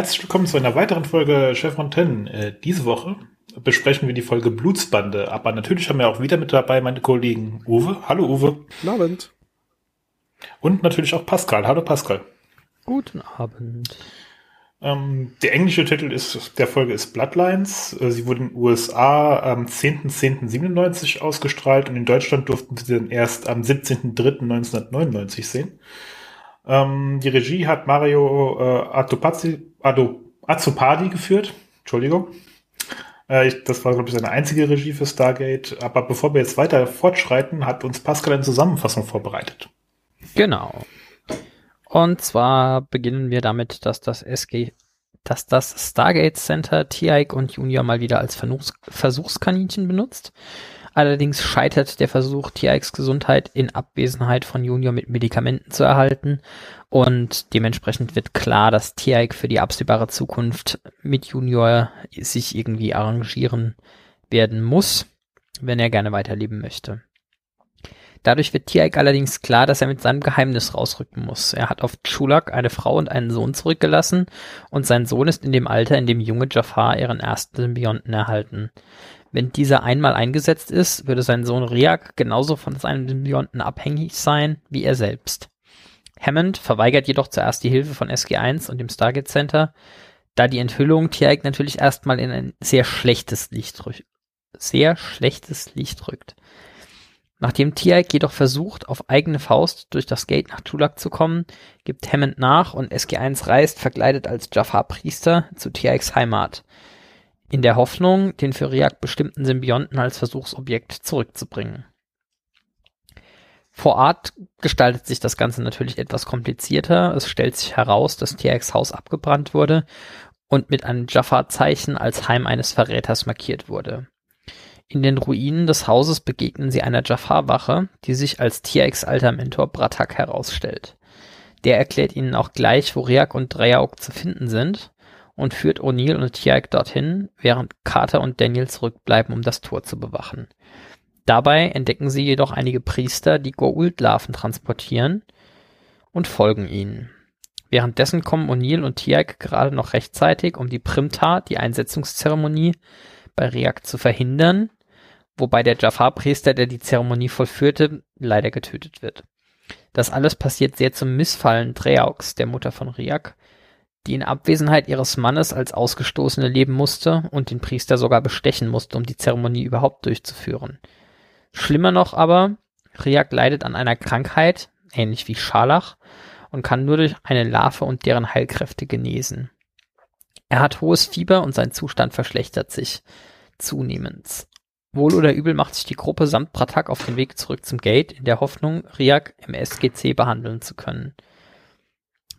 Herzlich willkommen zu einer weiteren Folge Chef Fontaine. Äh, diese Woche besprechen wir die Folge Blutsbande, aber natürlich haben wir auch wieder mit dabei meine Kollegen Uwe. Hallo Uwe. Guten Abend. Und natürlich auch Pascal. Hallo Pascal. Guten Abend. Ähm, der englische Titel ist, der Folge ist Bloodlines. Äh, sie wurde in den USA am 10.10.97 ausgestrahlt und in Deutschland durften sie dann erst am 17.03.1999 sehen. Ähm, die Regie hat Mario äh, Atopazzi, Ado, Azzopardi geführt. Entschuldigung. Äh, ich, das war, glaube ich, seine einzige Regie für Stargate. Aber bevor wir jetzt weiter fortschreiten, hat uns Pascal eine Zusammenfassung vorbereitet. Genau. Und zwar beginnen wir damit, dass das SG, dass das Stargate Center Tiaik und Junior mal wieder als Versuchs Versuchskaninchen benutzt. Allerdings scheitert der Versuch, Tiaiks Gesundheit in Abwesenheit von Junior mit Medikamenten zu erhalten und dementsprechend wird klar, dass Tiaik für die absehbare Zukunft mit Junior sich irgendwie arrangieren werden muss, wenn er gerne weiterleben möchte. Dadurch wird Tiaik allerdings klar, dass er mit seinem Geheimnis rausrücken muss. Er hat auf Chulak eine Frau und einen Sohn zurückgelassen und sein Sohn ist in dem Alter, in dem junge Jafar ihren ersten Symbionten erhalten. Wenn dieser einmal eingesetzt ist, würde sein Sohn Riak genauso von seinem Symbionten abhängig sein wie er selbst. Hammond verweigert jedoch zuerst die Hilfe von SG1 und dem Stargate Center, da die Enthüllung Tiaik natürlich erstmal in ein sehr schlechtes Licht rückt. Sehr schlechtes Licht rückt. Nachdem Tiaik jedoch versucht, auf eigene Faust durch das Gate nach Tulak zu kommen, gibt Hammond nach und SG1 reist, verkleidet als Jafar-Priester, zu Tiaiks Heimat in der Hoffnung, den für Riak bestimmten Symbionten als Versuchsobjekt zurückzubringen. Vor Ort gestaltet sich das Ganze natürlich etwas komplizierter. Es stellt sich heraus, dass TX Haus abgebrannt wurde und mit einem Jaffa-Zeichen als Heim eines Verräters markiert wurde. In den Ruinen des Hauses begegnen sie einer Jafar-Wache, die sich als TX alter Mentor Bratak herausstellt. Der erklärt ihnen auch gleich, wo Riak und Dreyauk zu finden sind und führt O'Neill und Tiaik dorthin, während Carter und Daniel zurückbleiben, um das Tor zu bewachen. Dabei entdecken sie jedoch einige Priester, die Goa'uld-Larven transportieren und folgen ihnen. Währenddessen kommen O'Neill und Tiaik gerade noch rechtzeitig, um die Primta, die Einsetzungszeremonie, bei Riak zu verhindern, wobei der Jafar-Priester, der die Zeremonie vollführte, leider getötet wird. Das alles passiert sehr zum Missfallen Dreaux, der Mutter von Riak, die in Abwesenheit ihres Mannes als Ausgestoßene leben musste und den Priester sogar bestechen musste, um die Zeremonie überhaupt durchzuführen. Schlimmer noch aber, Riak leidet an einer Krankheit, ähnlich wie Scharlach, und kann nur durch eine Larve und deren Heilkräfte genesen. Er hat hohes Fieber und sein Zustand verschlechtert sich zunehmend. Wohl oder übel macht sich die Gruppe samt Pratak auf den Weg zurück zum Gate in der Hoffnung, Riak im SGC behandeln zu können.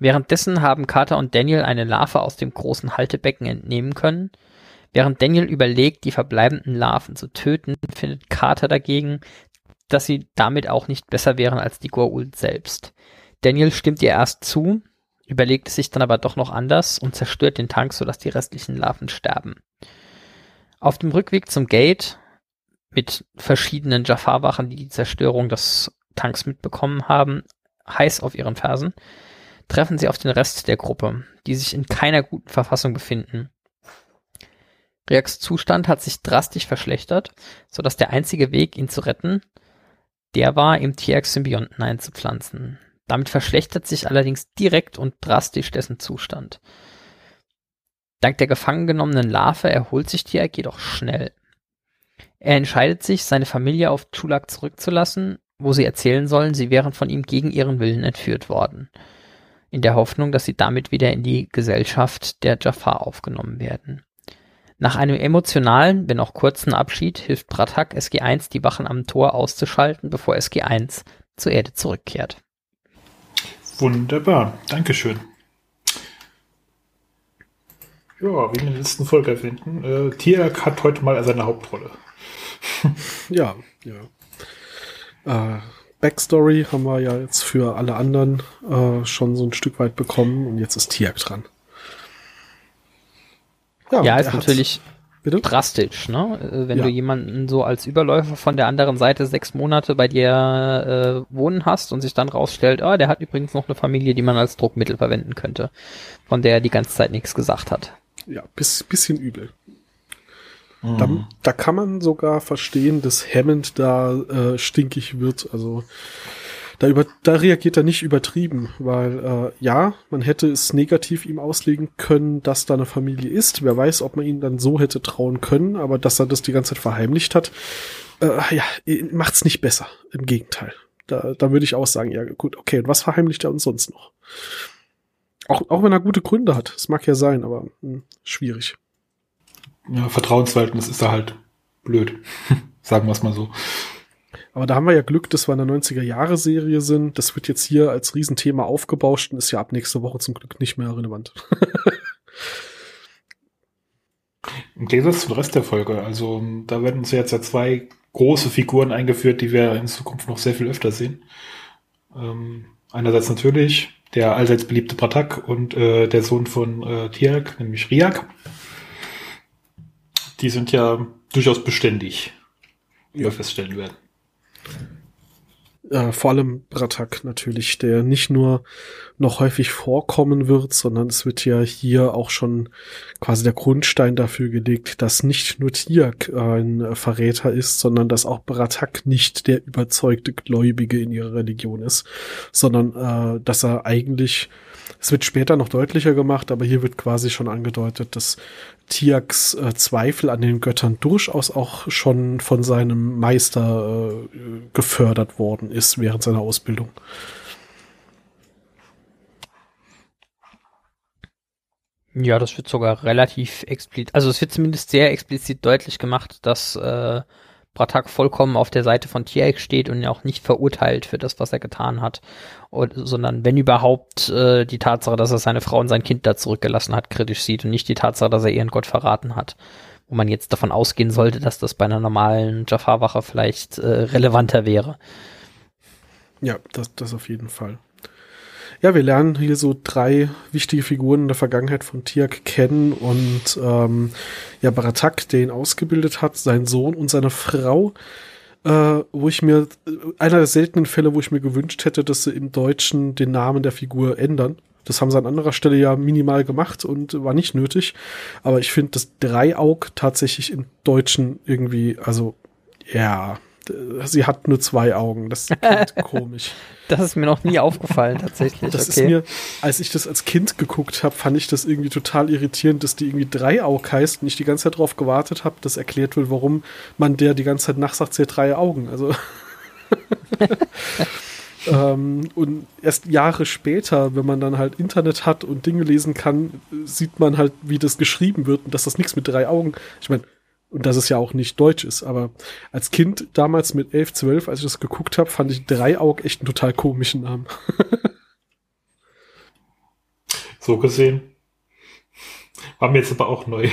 Währenddessen haben Carter und Daniel eine Larve aus dem großen Haltebecken entnehmen können. Während Daniel überlegt, die verbleibenden Larven zu töten, findet Carter dagegen, dass sie damit auch nicht besser wären als die Goa'uld selbst. Daniel stimmt ihr erst zu, überlegt es sich dann aber doch noch anders und zerstört den Tank, sodass die restlichen Larven sterben. Auf dem Rückweg zum Gate mit verschiedenen Jafar-Wachen, die die Zerstörung des Tanks mitbekommen haben, heiß auf ihren Fersen, treffen sie auf den Rest der Gruppe, die sich in keiner guten Verfassung befinden. Riaks Zustand hat sich drastisch verschlechtert, so dass der einzige Weg, ihn zu retten, der war, ihm TX-Symbionten einzupflanzen. Damit verschlechtert sich allerdings direkt und drastisch dessen Zustand. Dank der gefangen genommenen Larve erholt sich Tiak jedoch schnell. Er entscheidet sich, seine Familie auf Chulak zurückzulassen, wo sie erzählen sollen, sie wären von ihm gegen ihren Willen entführt worden in der Hoffnung, dass sie damit wieder in die Gesellschaft der Jafar aufgenommen werden. Nach einem emotionalen, wenn auch kurzen Abschied hilft Bratak SG1 die Wachen am Tor auszuschalten, bevor SG1 zur Erde zurückkehrt. Wunderbar, Dankeschön. Ja, wie in der letzten Folge erwähnten, äh, Tiak hat heute mal seine Hauptrolle. ja, ja. Äh, Backstory haben wir ja jetzt für alle anderen äh, schon so ein Stück weit bekommen und jetzt ist Tiak dran. Ja, ja ist natürlich Bitte? drastisch, ne? Äh, wenn ja. du jemanden so als Überläufer von der anderen Seite sechs Monate bei dir äh, wohnen hast und sich dann rausstellt, ah, der hat übrigens noch eine Familie, die man als Druckmittel verwenden könnte, von der er die ganze Zeit nichts gesagt hat. Ja, bis, bisschen übel. Mhm. Da, da kann man sogar verstehen, dass Hammond da äh, stinkig wird. Also da, über, da reagiert er nicht übertrieben, weil äh, ja, man hätte es negativ ihm auslegen können, dass da eine Familie ist. Wer weiß, ob man ihn dann so hätte trauen können, aber dass er das die ganze Zeit verheimlicht hat, äh, ja, macht's nicht besser. Im Gegenteil. Da, da würde ich auch sagen, ja gut, okay, und was verheimlicht er uns sonst noch? Auch, auch wenn er gute Gründe hat, das mag ja sein, aber mh, hm, schwierig. Ja, Vertrauensverhältnis ist da halt blöd. Sagen wir es mal so. Aber da haben wir ja Glück, dass wir in der 90er-Jahre-Serie sind. Das wird jetzt hier als Riesenthema aufgebauscht und ist ja ab nächste Woche zum Glück nicht mehr relevant. Im Gegensatz zum Rest der Folge. Also da werden uns jetzt ja zwei große Figuren eingeführt, die wir in Zukunft noch sehr viel öfter sehen. Ähm, einerseits natürlich der allseits beliebte Pratak und äh, der Sohn von äh, Tiak, nämlich Riak. Die sind ja durchaus beständig, wie wir feststellen werden. Äh, vor allem Bratak natürlich, der nicht nur noch häufig vorkommen wird, sondern es wird ja hier auch schon quasi der Grundstein dafür gelegt, dass nicht nur Tiak ein Verräter ist, sondern dass auch Bratak nicht der überzeugte Gläubige in ihrer Religion ist, sondern äh, dass er eigentlich es wird später noch deutlicher gemacht, aber hier wird quasi schon angedeutet, dass Tiaks äh, Zweifel an den Göttern durchaus auch schon von seinem Meister äh, gefördert worden ist während seiner Ausbildung. Ja, das wird sogar relativ explizit, also es wird zumindest sehr explizit deutlich gemacht, dass äh, Bratak vollkommen auf der Seite von Tiaik steht und ihn auch nicht verurteilt für das, was er getan hat, und, sondern wenn überhaupt äh, die Tatsache, dass er seine Frau und sein Kind da zurückgelassen hat, kritisch sieht und nicht die Tatsache, dass er ihren Gott verraten hat. Wo man jetzt davon ausgehen sollte, dass das bei einer normalen Jafar-Wache vielleicht äh, relevanter wäre. Ja, das, das auf jeden Fall. Ja, wir lernen hier so drei wichtige Figuren in der Vergangenheit von Tiak kennen und ähm, ja, Baratak, der ihn ausgebildet hat, sein Sohn und seine Frau, äh, wo ich mir, einer der seltenen Fälle, wo ich mir gewünscht hätte, dass sie im Deutschen den Namen der Figur ändern. Das haben sie an anderer Stelle ja minimal gemacht und war nicht nötig. Aber ich finde das Dreieaug tatsächlich im Deutschen irgendwie, also, ja, sie hat nur zwei Augen. Das klingt komisch. Das ist mir noch nie aufgefallen, tatsächlich. Das okay. ist mir, als ich das als Kind geguckt habe, fand ich das irgendwie total irritierend, dass die irgendwie Dreieaug heißt und ich die ganze Zeit darauf gewartet habe, dass erklärt wird, warum man der die ganze Zeit nachsagt, sie hat drei Augen. Also. ähm, und erst Jahre später, wenn man dann halt Internet hat und Dinge lesen kann, sieht man halt, wie das geschrieben wird und dass das nichts mit drei Augen. Ich meine, und dass es ja auch nicht deutsch ist. Aber als Kind damals mit 11, 12, als ich das geguckt habe, fand ich Dreieaug echt einen total komischen Namen. so gesehen. War mir jetzt aber auch neu.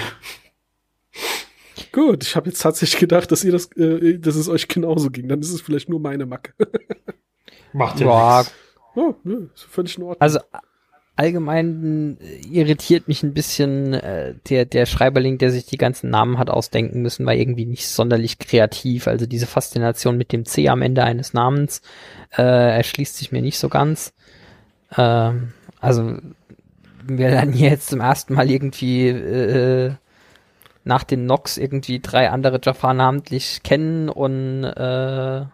Gut, ich habe jetzt tatsächlich gedacht, dass ihr das, äh, dass es euch genauso ging. Dann ist es vielleicht nur meine Macke. Macht ja nichts. Oh, ne, ist völlig in Ordnung. Also allgemein äh, irritiert mich ein bisschen äh, der, der Schreiberling, der sich die ganzen Namen hat ausdenken müssen, war irgendwie nicht sonderlich kreativ. Also diese Faszination mit dem C am Ende eines Namens äh, erschließt sich mir nicht so ganz. Äh, also wir lernen hier jetzt zum ersten Mal irgendwie äh, nach den Nox irgendwie drei andere Jafar namentlich kennen und äh,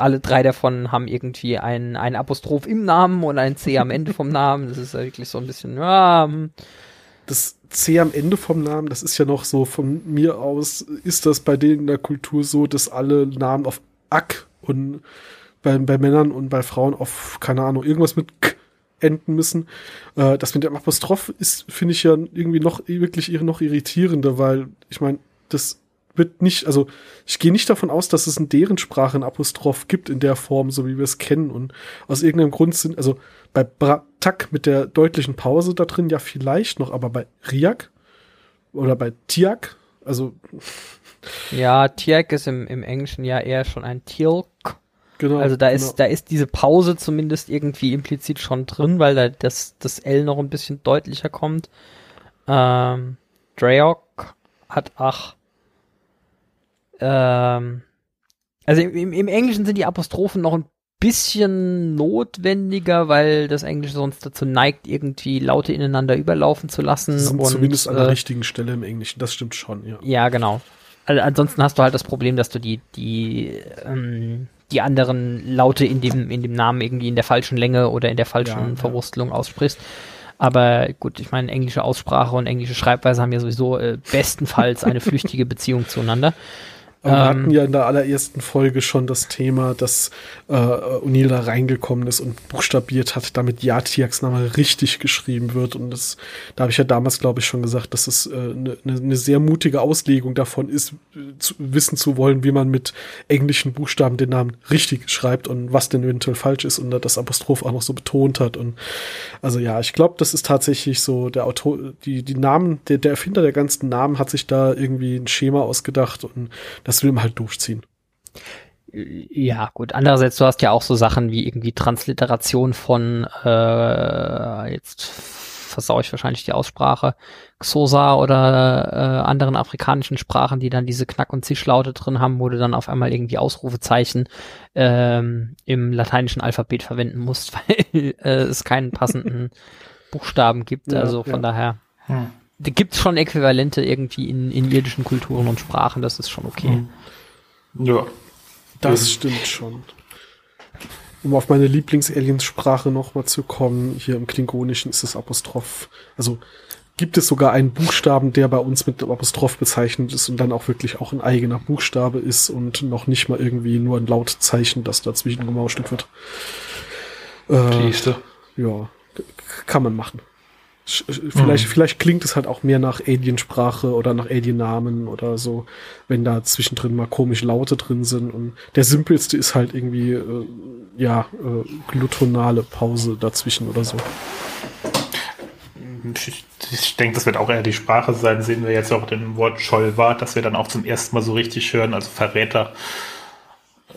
alle drei davon haben irgendwie ein, ein Apostroph im Namen und ein C am Ende vom Namen. Das ist ja wirklich so ein bisschen, ja. Hm. Das C am Ende vom Namen, das ist ja noch so von mir aus, ist das bei denen in der Kultur so, dass alle Namen auf Ak und bei, bei Männern und bei Frauen auf, keine Ahnung, irgendwas mit K enden müssen. Äh, das mit dem Apostroph ist, finde ich ja irgendwie noch wirklich noch irritierender, weil ich meine, das wird nicht, also ich gehe nicht davon aus, dass es in deren Sprache ein Apostroph gibt in der Form, so wie wir es kennen. Und aus irgendeinem Grund sind, also bei Bratak mit der deutlichen Pause da drin ja vielleicht noch, aber bei Riak oder bei Tiak, also ja, Tiak ist im, im Englischen ja eher schon ein Tilk. Genau. Also da ist, genau. da ist diese Pause zumindest irgendwie implizit schon drin, weil da das, das L noch ein bisschen deutlicher kommt. Ähm, Dreok hat ach. Ähm, also im, im Englischen sind die Apostrophen noch ein bisschen notwendiger, weil das Englische sonst dazu neigt, irgendwie Laute ineinander überlaufen zu lassen. Sind und, zumindest an der äh, richtigen Stelle im Englischen, das stimmt schon, ja. Ja, genau. Also ansonsten hast du halt das Problem, dass du die, die, ähm, die anderen Laute in dem, in dem Namen irgendwie in der falschen Länge oder in der falschen Ja, ja. Verwurstelung aussprichst. Aber gut, ich meine, englische Aussprache und englische Schreibweise haben ja sowieso äh, bestenfalls eine flüchtige Beziehung zueinander. Aber wir Ähm, hatten ja in der allerersten Folge schon das Thema, dass äh, O'Neill da reingekommen ist und buchstabiert hat, damit Jatiaks Name richtig geschrieben wird. Und das, da habe ich ja damals, glaube ich, schon gesagt, dass es eine äh, ne, ne, ne sehr mutige Auslegung davon ist, zu, wissen zu wollen, wie man mit englischen Buchstaben den Namen richtig schreibt und was denn eventuell falsch ist und da das Apostroph auch noch so betont hat. Und also ja, ich glaube, das ist tatsächlich so, der Autor, die, die Namen, der, der Erfinder der ganzen Namen hat sich da irgendwie ein Schema ausgedacht und das will man halt durchziehen. Ja, gut. Andererseits, du hast ja auch so Sachen wie irgendwie Transliteration von, äh, jetzt versau ich wahrscheinlich die Aussprache, Xosa oder äh, anderen afrikanischen Sprachen, die dann diese Knack- und Zischlaute drin haben, wo du dann auf einmal irgendwie Ausrufezeichen ähm, im lateinischen Alphabet verwenden musst, weil äh, es keinen passenden Buchstaben gibt. Ja, also von ja. daher Hm. Da gibt's schon Äquivalente irgendwie in, in irdischen Kulturen und Sprachen, das ist schon okay. Hm. Ja. Das Mhm. stimmt schon. Um auf meine Lieblings-Aliens-Sprache nochmal zu kommen, hier im Klingonischen ist es Apostroph. Also gibt es sogar einen Buchstaben, der bei uns mit Apostroph bezeichnet ist und dann auch wirklich auch ein eigener Buchstabe ist und noch nicht mal irgendwie nur ein Lautzeichen, das dazwischen gemauschelt wird. Äh, Siehste. ja, kann man machen. Sch- Vielleicht, Mhm. vielleicht klingt es halt auch mehr nach Aliensprache oder nach Alien-Namen oder so, wenn da zwischendrin mal komische Laute drin sind. Und der simpelste ist halt irgendwie, äh, ja, äh, glutonale Pause dazwischen oder so. Ich, ich denke, das wird auch eher die Sprache sein. Sehen wir jetzt auch den Wort Schollwart, das wir dann auch zum ersten Mal so richtig hören, also Verräter.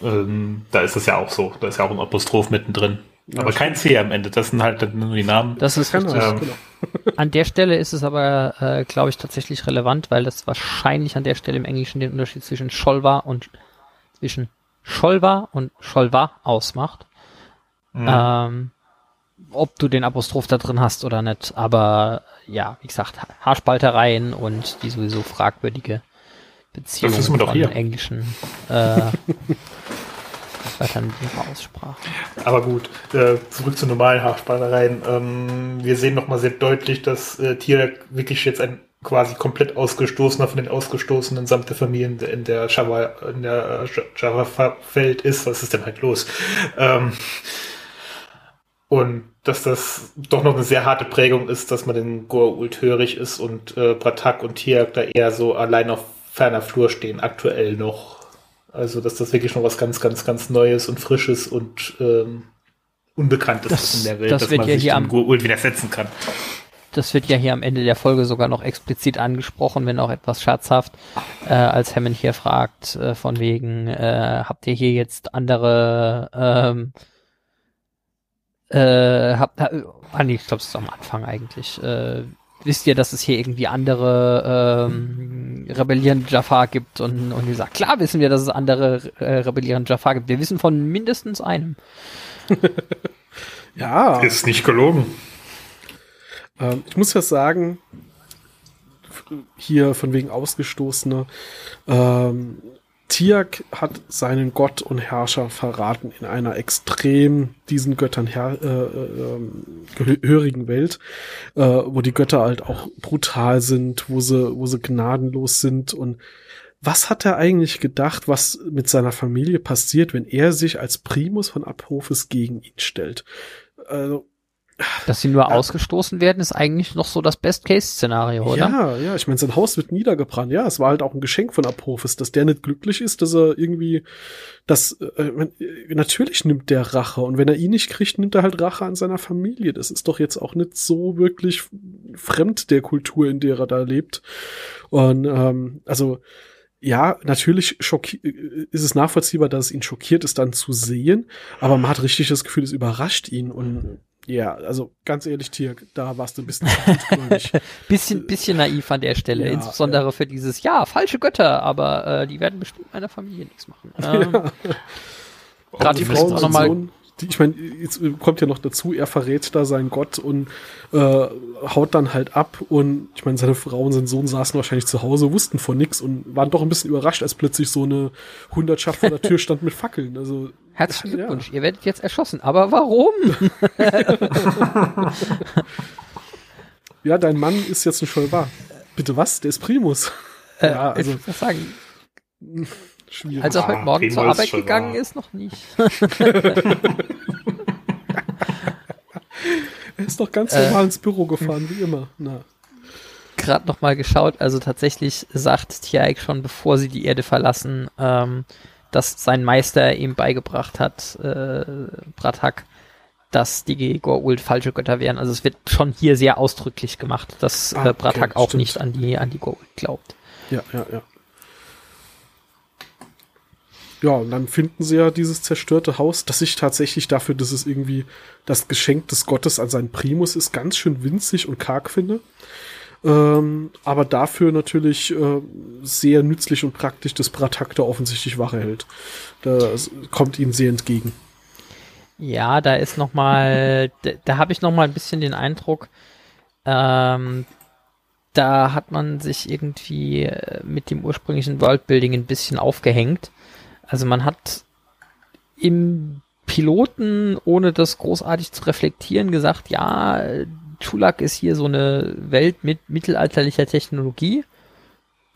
Ähm, da ist es ja auch so. Da ist ja auch ein Apostroph mittendrin. Aber kein C am Ende. Das sind halt nur die Namen. Das ist richtig. Ähm, genau. An der Stelle ist es aber, äh, glaube ich, tatsächlich relevant, weil das wahrscheinlich an der Stelle im Englischen den Unterschied zwischen Scholva und zwischen Scholva und Scholva ausmacht. Mhm. Ähm, ob du den Apostroph da drin hast oder nicht. Aber ja, wie gesagt, Ha- Haarspaltereien und die sowieso fragwürdige Beziehung von englischen äh, Wörtern mit ihrer Aussprache. Aber gut, äh, zurück zu normalen Haarspaltereien. Ähm, wir sehen nochmal sehr deutlich, dass äh, Tirak wirklich jetzt ein quasi komplett ausgestoßener von den Ausgestoßenen samt der Familien in der Java, in der äh, Java-Welt ist. Was ist denn halt los? Ähm, und dass das doch noch eine sehr harte Prägung ist, dass man den Goa'uld hörig ist und äh, Pratak und Tirak da eher so allein auf ferner Flur stehen, aktuell noch. Also, dass das wirklich noch was ganz, ganz, ganz Neues und Frisches und ähm, Unbekanntes Das- ist in der Welt, das dass wird man ja sich hier am- Goa'uld widersetzen kann. Das wird ja hier am Ende der Folge sogar noch explizit angesprochen, wenn auch etwas scherzhaft, äh, als Hammond hier fragt, äh, von wegen, äh, habt ihr hier jetzt andere, ähm, äh, habt, ha, ah nee, ich glaube, es ist am Anfang eigentlich, äh, wisst ihr, dass es hier irgendwie andere ähm, rebellierende Jafar gibt? Und, und die sagt, klar wissen wir, dass es andere äh, rebellierende Jafar gibt. Wir wissen von mindestens einem. Ja, Ist nicht gelogen. ähm, ich muss ja sagen, hier von wegen Ausgestoßene, ähm, Tiak hat seinen Gott und Herrscher verraten in einer extrem diesen Göttern her, äh, äh, ähm, gehörigen Welt, äh, wo die Götter halt auch brutal sind, wo sie, wo sie gnadenlos sind und was hat er eigentlich gedacht, was mit seiner Familie passiert, wenn er sich als Primus von Apophis gegen ihn stellt? Also, Dass sie nur Ja. ausgestoßen werden, ist eigentlich noch so das Best-Case-Szenario, oder? Ja, ja, ich meine, sein Haus wird niedergebrannt. Ja, es war halt auch ein Geschenk von Apophis, dass der nicht glücklich ist, dass er irgendwie das äh, äh, natürlich nimmt der Rache und wenn er ihn nicht kriegt, nimmt er halt Rache an seiner Familie. Das ist doch jetzt auch nicht so wirklich fremd der Kultur, in der er da lebt. Und ähm, also ja, natürlich äh, ist es nachvollziehbar, dass es ihn schockiert ist, dann zu sehen, aber man hat richtig das Gefühl, es überrascht ihn und Ja, also ganz ehrlich, Tirk, da warst du ein bisschen bisschen, bisschen naiv an der Stelle, Ja, insbesondere ja. für dieses, ja, falsche Götter, aber äh, die werden bestimmt meiner Familie nichts machen. Ähm, Gerade die die Frauen Frauen auch nochmal ich meine, jetzt kommt ja noch dazu, er verrät da seinen Gott und äh, haut dann halt ab und ich meine, seine Frau und sein Sohn saßen wahrscheinlich zu Hause, wussten von nix und waren doch ein bisschen überrascht, als plötzlich so eine Hundertschaft vor der Tür stand mit Fackeln. Also Herzlichen Ja. Glückwunsch, ihr werdet jetzt erschossen. Aber warum? ja, dein Mann ist jetzt ein Scholvar. Bitte was? Der ist Primus. ja, Äh, also ich muss sagen, schwierig. als er Ah, heute Morgen Primo zur Arbeit gegangen wahr. ist, noch nicht. er ist doch ganz äh, normal ins Büro gefahren, wie immer. Na. Gerade noch mal geschaut, also tatsächlich sagt Tiaik schon, bevor sie die Erde verlassen, ähm, dass sein Meister ihm beigebracht hat, äh, Bratak, dass die Goa'uld falsche Götter wären. Also es wird schon hier sehr ausdrücklich gemacht, dass Ah, äh, Bratak okay, auch stimmt. nicht an die, an die Goa'uld glaubt. Ja, ja, ja. Ja, und dann finden sie ja dieses zerstörte Haus, das sich tatsächlich dafür, dass es irgendwie das Geschenk des Gottes an seinen Primus ist, ganz schön winzig und karg finde. Ähm, aber dafür natürlich äh, sehr nützlich und praktisch, dass Bratak da offensichtlich Wache hält. Das kommt ihnen sehr entgegen. Ja, da ist noch mal, da, da habe ich noch mal ein bisschen den Eindruck, ähm, da hat man sich irgendwie äh, mit dem ursprünglichen Worldbuilding ein bisschen aufgehängt. Also man hat im Piloten, ohne das großartig zu reflektieren, gesagt, ja, Chulak ist hier so eine Welt mit mittelalterlicher Technologie.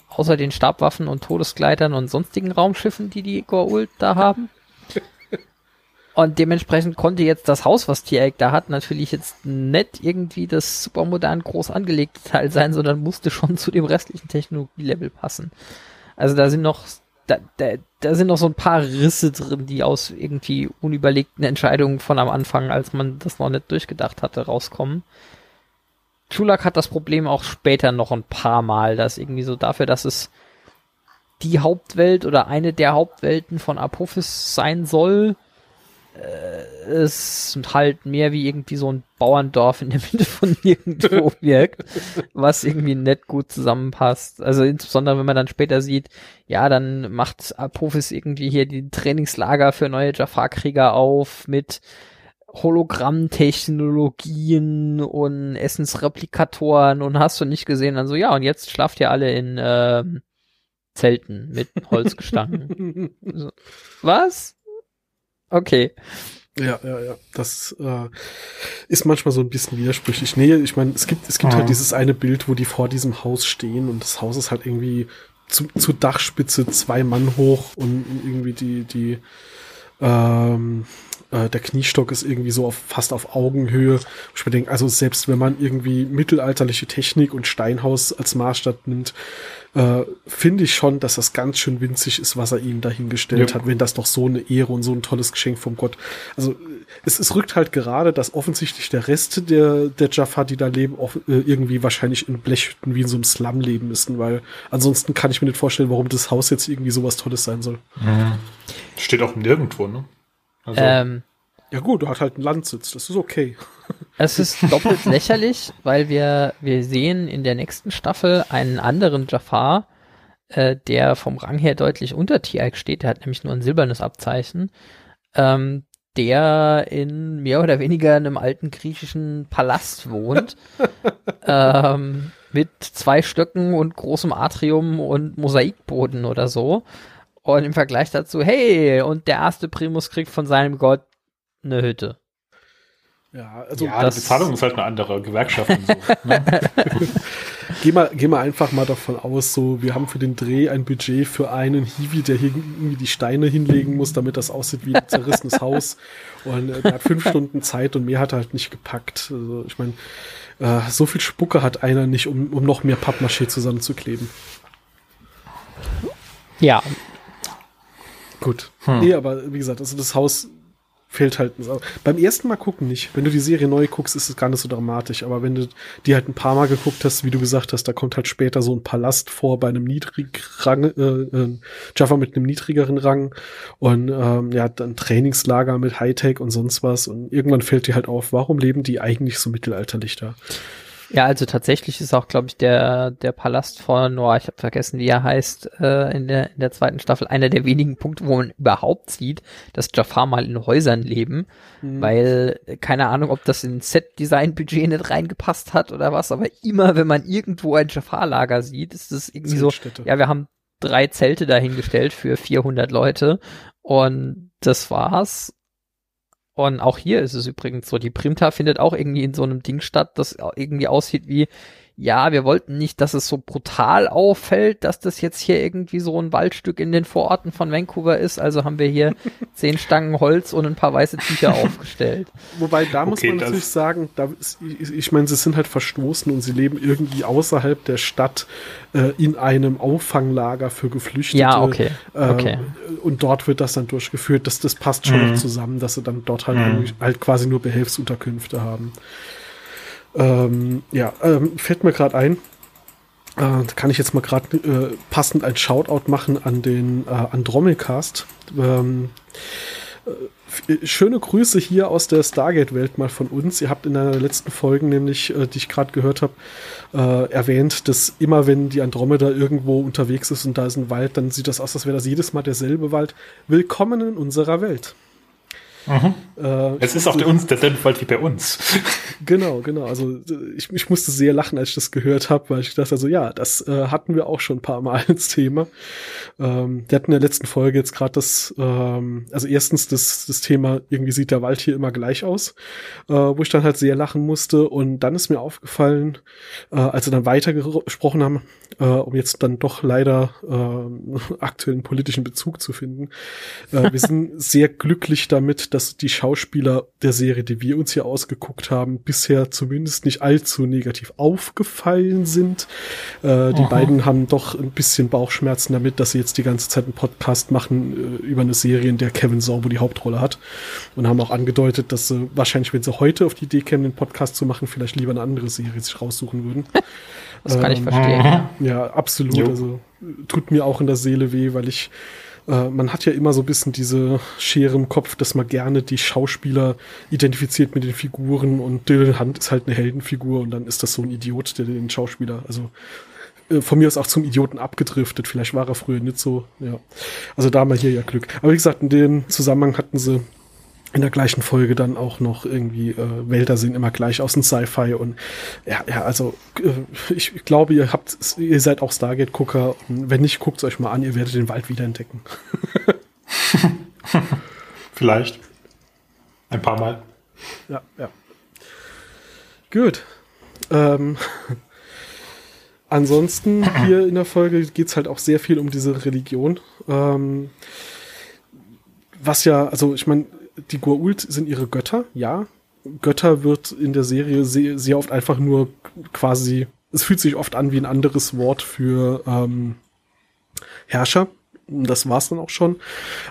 Außer den Stabwaffen und Todesgleitern und sonstigen Raumschiffen, die die Goa'uld da haben. Und dementsprechend konnte jetzt das Haus, was Tiereck da hat, natürlich jetzt nicht irgendwie das supermodern groß angelegte Teil sein, sondern musste schon zu dem restlichen Technologielevel passen. Also da sind noch, da, da, da sind noch so ein paar Risse drin, die aus irgendwie unüberlegten Entscheidungen von am Anfang, als man das noch nicht durchgedacht hatte, rauskommen. Chulak hat das Problem auch später noch ein paar Mal, dass irgendwie so dafür, dass es die Hauptwelt oder eine der Hauptwelten von Apophis sein soll, es halt mehr wie irgendwie so ein Bauerndorf in der Mitte von nirgendwo wirkt, was irgendwie nicht gut zusammenpasst. Also insbesondere, wenn man dann später sieht, ja, dann macht Apophis irgendwie hier die Trainingslager für neue Jafar-Krieger auf mit Hologrammtechnologien und Essensreplikatoren und hast du nicht gesehen, dann so, ja, und jetzt schlaft ihr alle in ähm, Zelten mit Holzgestangen. so, was? Okay. Ja, ja, ja. Das äh, ist manchmal so ein bisschen widersprüchlich. Nee, ich meine, es gibt, es gibt Mhm. halt dieses eine Bild, wo die vor diesem Haus stehen und das Haus ist halt irgendwie zu, zu Dachspitze zwei Mann hoch und irgendwie die, die, ähm, äh, der Kniestock ist irgendwie so auf, fast auf Augenhöhe. Ich mir denke, also selbst wenn man irgendwie mittelalterliche Technik und Steinhaus als Maßstab nimmt, äh, finde ich schon, dass das ganz schön winzig ist, was er ihnen dahingestellt Ja. hat, wenn das doch so eine Ehre und so ein tolles Geschenk vom Gott. Also es, es rückt halt gerade, dass offensichtlich der Rest der, der Jaffa, die da leben, auch, äh, irgendwie wahrscheinlich in Blechhütten wie in so einem Slum leben müssen, weil ansonsten kann ich mir nicht vorstellen, warum das Haus jetzt irgendwie sowas Tolles sein soll. Steht auch nirgendwo, ne? Also, Ähm, Ja gut, du hat halt einen Landsitz, das ist okay. Es ist doppelt lächerlich, weil wir, wir sehen in der nächsten Staffel einen anderen Jafar, äh, der vom Rang her deutlich unter Tialk steht. Der hat nämlich nur ein silbernes Abzeichen. Ähm, der in mehr oder weniger einem alten griechischen Palast wohnt. ähm, mit zwei Stöcken und großem Atrium und Mosaikboden oder so. Und im Vergleich dazu, hey, und der erste Primus kriegt von seinem Gott eine Hütte. Ja, also ja, die Bezahlung ist halt eine andere, Gewerkschaften so. ne? geh mal, geh mal einfach mal davon aus, so, wir haben für den Dreh ein Budget für einen Hiwi, der hier irgendwie die Steine hinlegen muss, damit das aussieht wie ein zerrissenes Haus. Und äh, der hat fünf Stunden Zeit und mehr hat er halt nicht gepackt. Also, ich meine, äh, so viel Spucke hat einer nicht, um, um noch mehr Pappmaché zusammenzukleben. Ja, Gut. Hm. Nee, aber wie gesagt, also das Haus fällt halt beim ersten Mal gucken nicht. Wenn du die Serie neu guckst, ist es gar nicht so dramatisch. Aber wenn du die halt ein paar Mal geguckt hast, wie du gesagt hast, da kommt halt später so ein Palast vor bei einem Niedrigrang, äh, äh, Jaffa mit einem niedrigeren Rang und ähm, ja dann Trainingslager mit Hightech und sonst was und irgendwann fällt dir halt auf, warum leben die eigentlich so mittelalterlich da? Ja, also tatsächlich ist auch, glaube ich, der, der Palast von Noah, ich habe vergessen, wie er heißt, äh, in, der, in der zweiten Staffel, einer der wenigen Punkte, wo man überhaupt sieht, dass Jafar mal in Häusern leben, mhm. weil, keine Ahnung, ob das in Set-Design-Budget nicht reingepasst hat oder was, aber immer, wenn man irgendwo ein Jafar-Lager sieht, ist es irgendwie so, ja, wir haben drei Zelte dahingestellt für 400 Leute und das war's und auch hier ist es übrigens so, die Primta findet auch irgendwie in so einem Ding statt, das irgendwie aussieht wie, ja, wir wollten nicht, dass es so brutal auffällt, dass das jetzt hier irgendwie so ein Waldstück in den Vororten von Vancouver ist. Also haben wir hier zehn Stangen Holz und ein paar weiße Tücher aufgestellt. Wobei, da okay, muss man natürlich sagen, da ist, ich, ich meine, sie sind halt verstoßen und sie leben irgendwie außerhalb der Stadt äh, in einem Auffanglager für Geflüchtete. Ja, okay. okay. Äh, und dort wird das dann durchgeführt. Das, das passt schon mhm. zusammen, dass sie dann dort halt, mhm. halt quasi nur Behelfsunterkünfte haben. Ähm, ja, ähm, fällt mir gerade ein. Äh, kann ich jetzt mal gerade äh, passend ein Shoutout machen an den äh, Andromelcast. Ähm, äh, schöne Grüße hier aus der Stargate-Welt mal von uns. Ihr habt in der letzten Folge nämlich, äh, die ich gerade gehört habe, äh, erwähnt, dass immer wenn die Andromeda irgendwo unterwegs ist und da ist ein Wald, dann sieht das aus, als wäre das jedes Mal derselbe Wald. Willkommen in unserer Welt. Mhm. Äh, es ist auch der uns derselbe Fall wie bei uns. Genau, genau. Also ich, ich musste sehr lachen, als ich das gehört habe, weil ich dachte, also ja, das äh, hatten wir auch schon ein paar Mal als Thema. Ähm, wir hatten in der letzten Folge jetzt gerade das, ähm, also erstens das, das Thema, irgendwie sieht der Wald hier immer gleich aus, äh, wo ich dann halt sehr lachen musste. Und dann ist mir aufgefallen, äh, als wir dann weiter gesprochen haben, äh, um jetzt dann doch leider äh, aktuellen politischen Bezug zu finden, äh, wir sind sehr glücklich damit, dass die Schauspieler der Serie, die wir uns hier ausgeguckt haben, bisher zumindest nicht allzu negativ aufgefallen sind. Äh, die beiden haben doch ein bisschen Bauchschmerzen damit, dass sie jetzt die ganze Zeit einen Podcast machen äh, über eine Serie, in der Kevin Sorbo die Hauptrolle hat. Und haben auch angedeutet, dass sie wahrscheinlich, wenn sie heute auf die Idee kämen, den Podcast zu machen, vielleicht lieber eine andere Serie sich raussuchen würden. Das kann ähm, ich verstehen. Ja, absolut. Jo. Also tut mir auch in der Seele weh, weil ich äh, man hat ja immer so ein bisschen diese Schere im Kopf, dass man gerne die Schauspieler identifiziert mit den Figuren und Dylan Hunt ist halt eine Heldenfigur und dann ist das so ein Idiot, der den Schauspieler, also äh, von mir aus auch zum Idioten abgedriftet. Vielleicht war er früher nicht so, ja. Also da haben wir hier ja Glück. Aber wie gesagt, in dem Zusammenhang hatten sie in der gleichen Folge dann auch noch irgendwie äh, Wälder sehen immer gleich aus dem Sci-Fi und ja, ja, also äh, ich glaube, ihr habt, ihr seid auch Stargate-Gucker und wenn nicht, guckt es euch mal an, ihr werdet den Wald wiederentdecken. Vielleicht. Ein paar Mal. Ja, ja. Gut. Ähm, ansonsten hier in der Folge geht es halt auch sehr viel um diese Religion. Ähm, was ja, also ich meine, die Goa'uld sind ihre Götter, ja. Götter wird in der Serie sehr, sehr oft einfach nur quasi, es fühlt sich oft an wie ein anderes Wort für ähm, Herrscher das war's dann auch schon.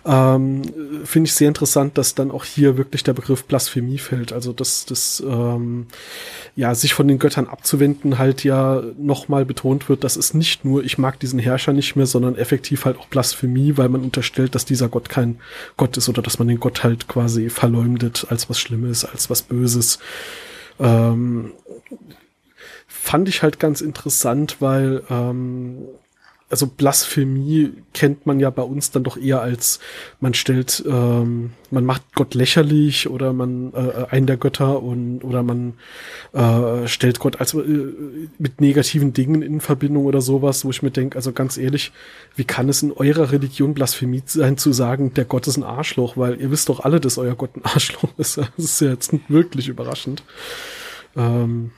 Ähm, Finde ich sehr interessant, dass dann auch hier wirklich der Begriff Blasphemie fällt. Also dass das ähm, ja sich von den Göttern abzuwenden halt ja nochmal betont wird, dass es nicht nur ich mag diesen Herrscher nicht mehr, sondern effektiv halt auch Blasphemie, weil man unterstellt, dass dieser Gott kein Gott ist oder dass man den Gott halt quasi verleumdet als was Schlimmes, als was Böses. Ähm, fand ich halt ganz interessant, weil ähm, also Blasphemie kennt man ja bei uns dann doch eher als man stellt, ähm, man macht Gott lächerlich oder man äh, einen der Götter und oder man äh, stellt Gott als äh, mit negativen Dingen in Verbindung oder sowas, wo ich mir denke, also ganz ehrlich, wie kann es in eurer Religion Blasphemie sein zu sagen, der Gott ist ein Arschloch, weil ihr wisst doch alle, dass euer Gott ein Arschloch ist. Das ist ja jetzt nicht wirklich überraschend. Ähm,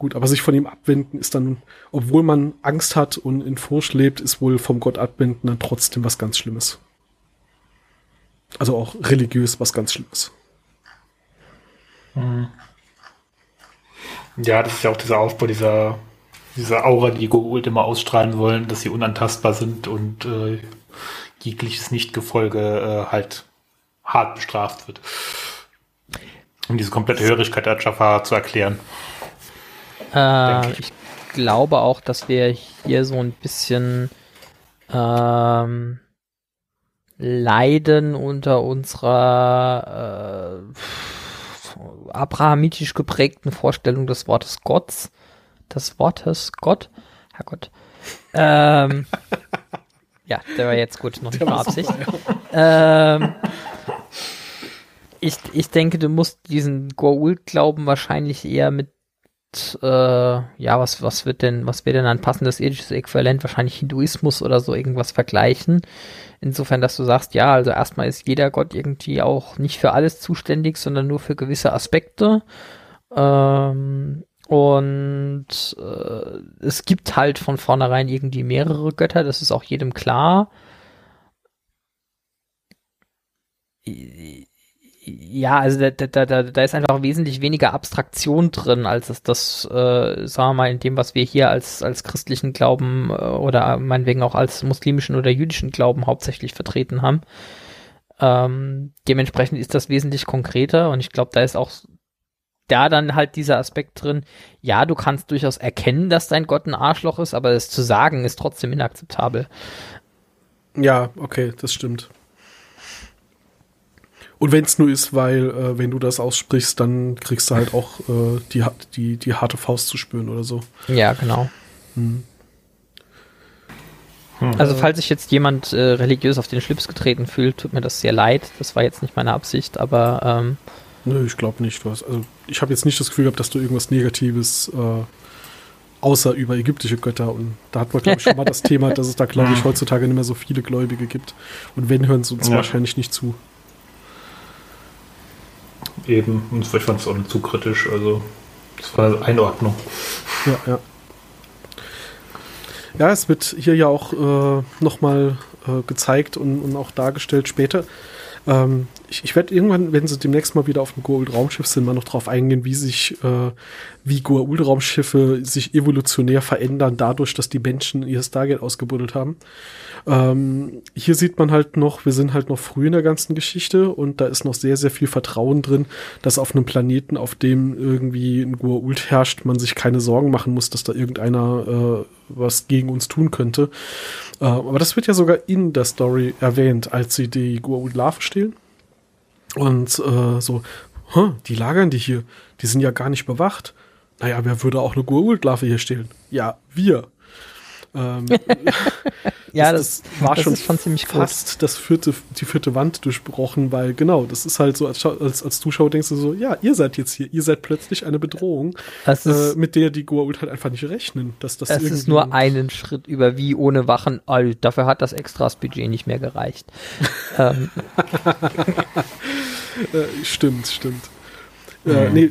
Gut, aber sich von ihm abwenden ist dann, obwohl man Angst hat und in Furcht lebt, ist wohl vom Gott abwenden dann trotzdem was ganz Schlimmes. Also auch religiös was ganz Schlimmes. Mhm. Ja, das ist ja auch dieser Aufbau dieser, dieser Aura, die Goult immer ausstrahlen wollen, dass sie unantastbar sind und äh, jegliches Nichtgefolge äh, halt hart bestraft wird. Um diese komplette Hörigkeit der Jaffa zu erklären. Äh, ich. ich glaube auch, dass wir hier so ein bisschen ähm, leiden unter unserer äh, abrahamitisch geprägten Vorstellung des Wortes Gottes. Des Wortes Gott. Herrgott. Ähm, ja, der war jetzt gut, noch nicht mal Absicht. Ähm, ich, ich denke, du musst diesen Goa'uld-Glauben wahrscheinlich eher mit äh, ja, was, was wird denn, was wäre denn ein passendes irdisches Äquivalent? Wahrscheinlich Hinduismus oder so irgendwas vergleichen. Insofern, dass du sagst, ja, also erstmal ist jeder Gott irgendwie auch nicht für alles zuständig, sondern nur für gewisse Aspekte. Ähm, und äh, es gibt halt von vornherein irgendwie mehrere Götter, das ist auch jedem klar ja, also da, da, da, ist einfach wesentlich weniger Abstraktion drin, als es das, äh, sagen wir mal, in dem, was wir hier als, als christlichen Glauben äh, oder meinetwegen auch als muslimischen oder jüdischen Glauben hauptsächlich vertreten haben. Ähm, dementsprechend ist das wesentlich konkreter und ich glaube, da ist auch da dann halt dieser Aspekt drin, ja, du kannst durchaus erkennen, dass dein Gott ein Arschloch ist, aber es zu sagen ist trotzdem inakzeptabel. Ja, okay, das stimmt. Und wenn es nur ist, weil, äh, wenn du das aussprichst, dann kriegst du halt auch äh, die, die, die harte Faust zu spüren oder so. Ja, genau. Hm. Hm. Also falls sich jetzt jemand äh, religiös auf den Schlips getreten fühlt, tut mir das sehr leid. Das war jetzt nicht meine Absicht, aber ähm, Nö, ich glaube nicht. Was, also ich habe jetzt nicht das Gefühl gehabt, dass du irgendwas Negatives äh, außer über ägyptische Götter und da hat man, glaube ich, schon mal das Thema, dass es da, glaube ich, heutzutage nicht mehr so viele Gläubige gibt. Und wenn, hören sie uns ja. wahrscheinlich nicht zu eben. Und ich fand es auch nicht zu kritisch. Also, das war eine Einordnung. Ja, ja. Ja, es wird hier ja auch äh, nochmal äh, gezeigt und, und auch dargestellt später. Ähm, ich, ich werde irgendwann, wenn sie demnächst mal wieder auf dem Goa'uld-Raumschiff sind, mal noch drauf eingehen, wie sich, äh, wie Goa'uld-Raumschiffe sich evolutionär verändern, dadurch, dass die Menschen ihr Stargate ausgebuddelt haben. Ähm, hier sieht man halt noch, wir sind halt noch früh in der ganzen Geschichte und da ist noch sehr, sehr viel Vertrauen drin, dass auf einem Planeten, auf dem irgendwie ein Goa'uld herrscht, man sich keine Sorgen machen muss, dass da irgendeiner äh, was gegen uns tun könnte. Äh, aber das wird ja sogar in der Story erwähnt, als sie die Goa'uld-Larve stehlen. Und äh, so, huh, die lagern die hier, die sind ja gar nicht bewacht. Naja, wer würde auch eine Goa'uld-Larve hier stehlen? Ja, wir. Ähm, ja, das, das war das schon, schon ziemlich fast gut. das vierte, die vierte Wand durchbrochen, weil genau, das ist halt so, als, als, als Zuschauer denkst du so, ja, ihr seid jetzt hier, ihr seid plötzlich eine Bedrohung, ist, äh, mit der die Goa'uld halt einfach nicht rechnen. Dass das es ist nur einen Schritt über wie ohne Wachen, oh, dafür hat das Extras-Budget nicht mehr gereicht. ähm. äh, stimmt, stimmt. Mhm. Äh, nee,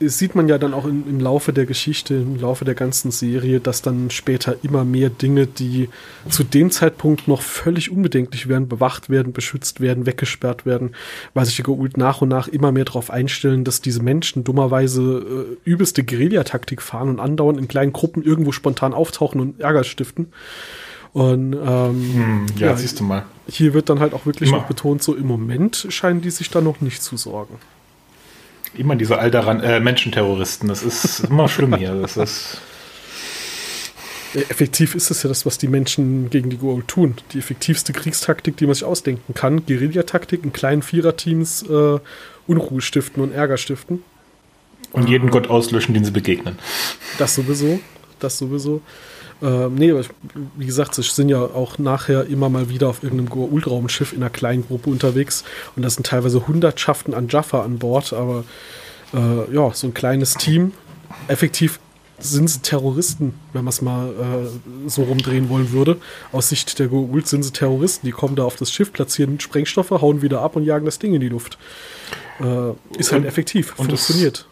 sieht man ja dann auch im, im, Laufe der Geschichte, im Laufe der ganzen Serie, dass dann später immer mehr Dinge, die zu dem Zeitpunkt noch völlig unbedenklich wären, bewacht werden, beschützt werden, weggesperrt werden, weil sich die Goa'uld nach und nach immer mehr darauf einstellen, dass diese Menschen dummerweise äh, übelste Guerillataktik fahren und andauernd in kleinen Gruppen irgendwo spontan auftauchen und Ärger stiften. Und ähm, hm, ja, ja, siehst du mal. Hier wird dann halt auch wirklich immer. noch betont, so im Moment scheinen die sich da noch nicht zu sorgen. Immer diese Alderan äh, Menschenterroristen. Das ist immer schlimm hier. Das ist. Effektiv ist es ja das, was die Menschen gegen die Goa'uld tun. Die effektivste Kriegstaktik, die man sich ausdenken kann. Guerillataktik in kleinen Viererteams äh, Unruhe stiften und Ärger stiften. Und jeden Gott auslöschen, den sie begegnen. Das sowieso. Das sowieso. Ähm, nee, wie gesagt, sie sind ja auch nachher immer mal wieder auf irgendeinem Ultraumschiff in einer kleinen Gruppe unterwegs und da sind teilweise Hundertschaften an Jaffa an Bord, aber äh, ja, so ein kleines Team. Effektiv sind sie Terroristen, wenn man es mal äh, so rumdrehen wollen würde. Aus Sicht der Goa'uld sind sie Terroristen. Die kommen da auf das Schiff, platzieren Sprengstoffe, hauen wieder ab und jagen das Ding in die Luft. Äh, ist halt effektiv, und funktioniert.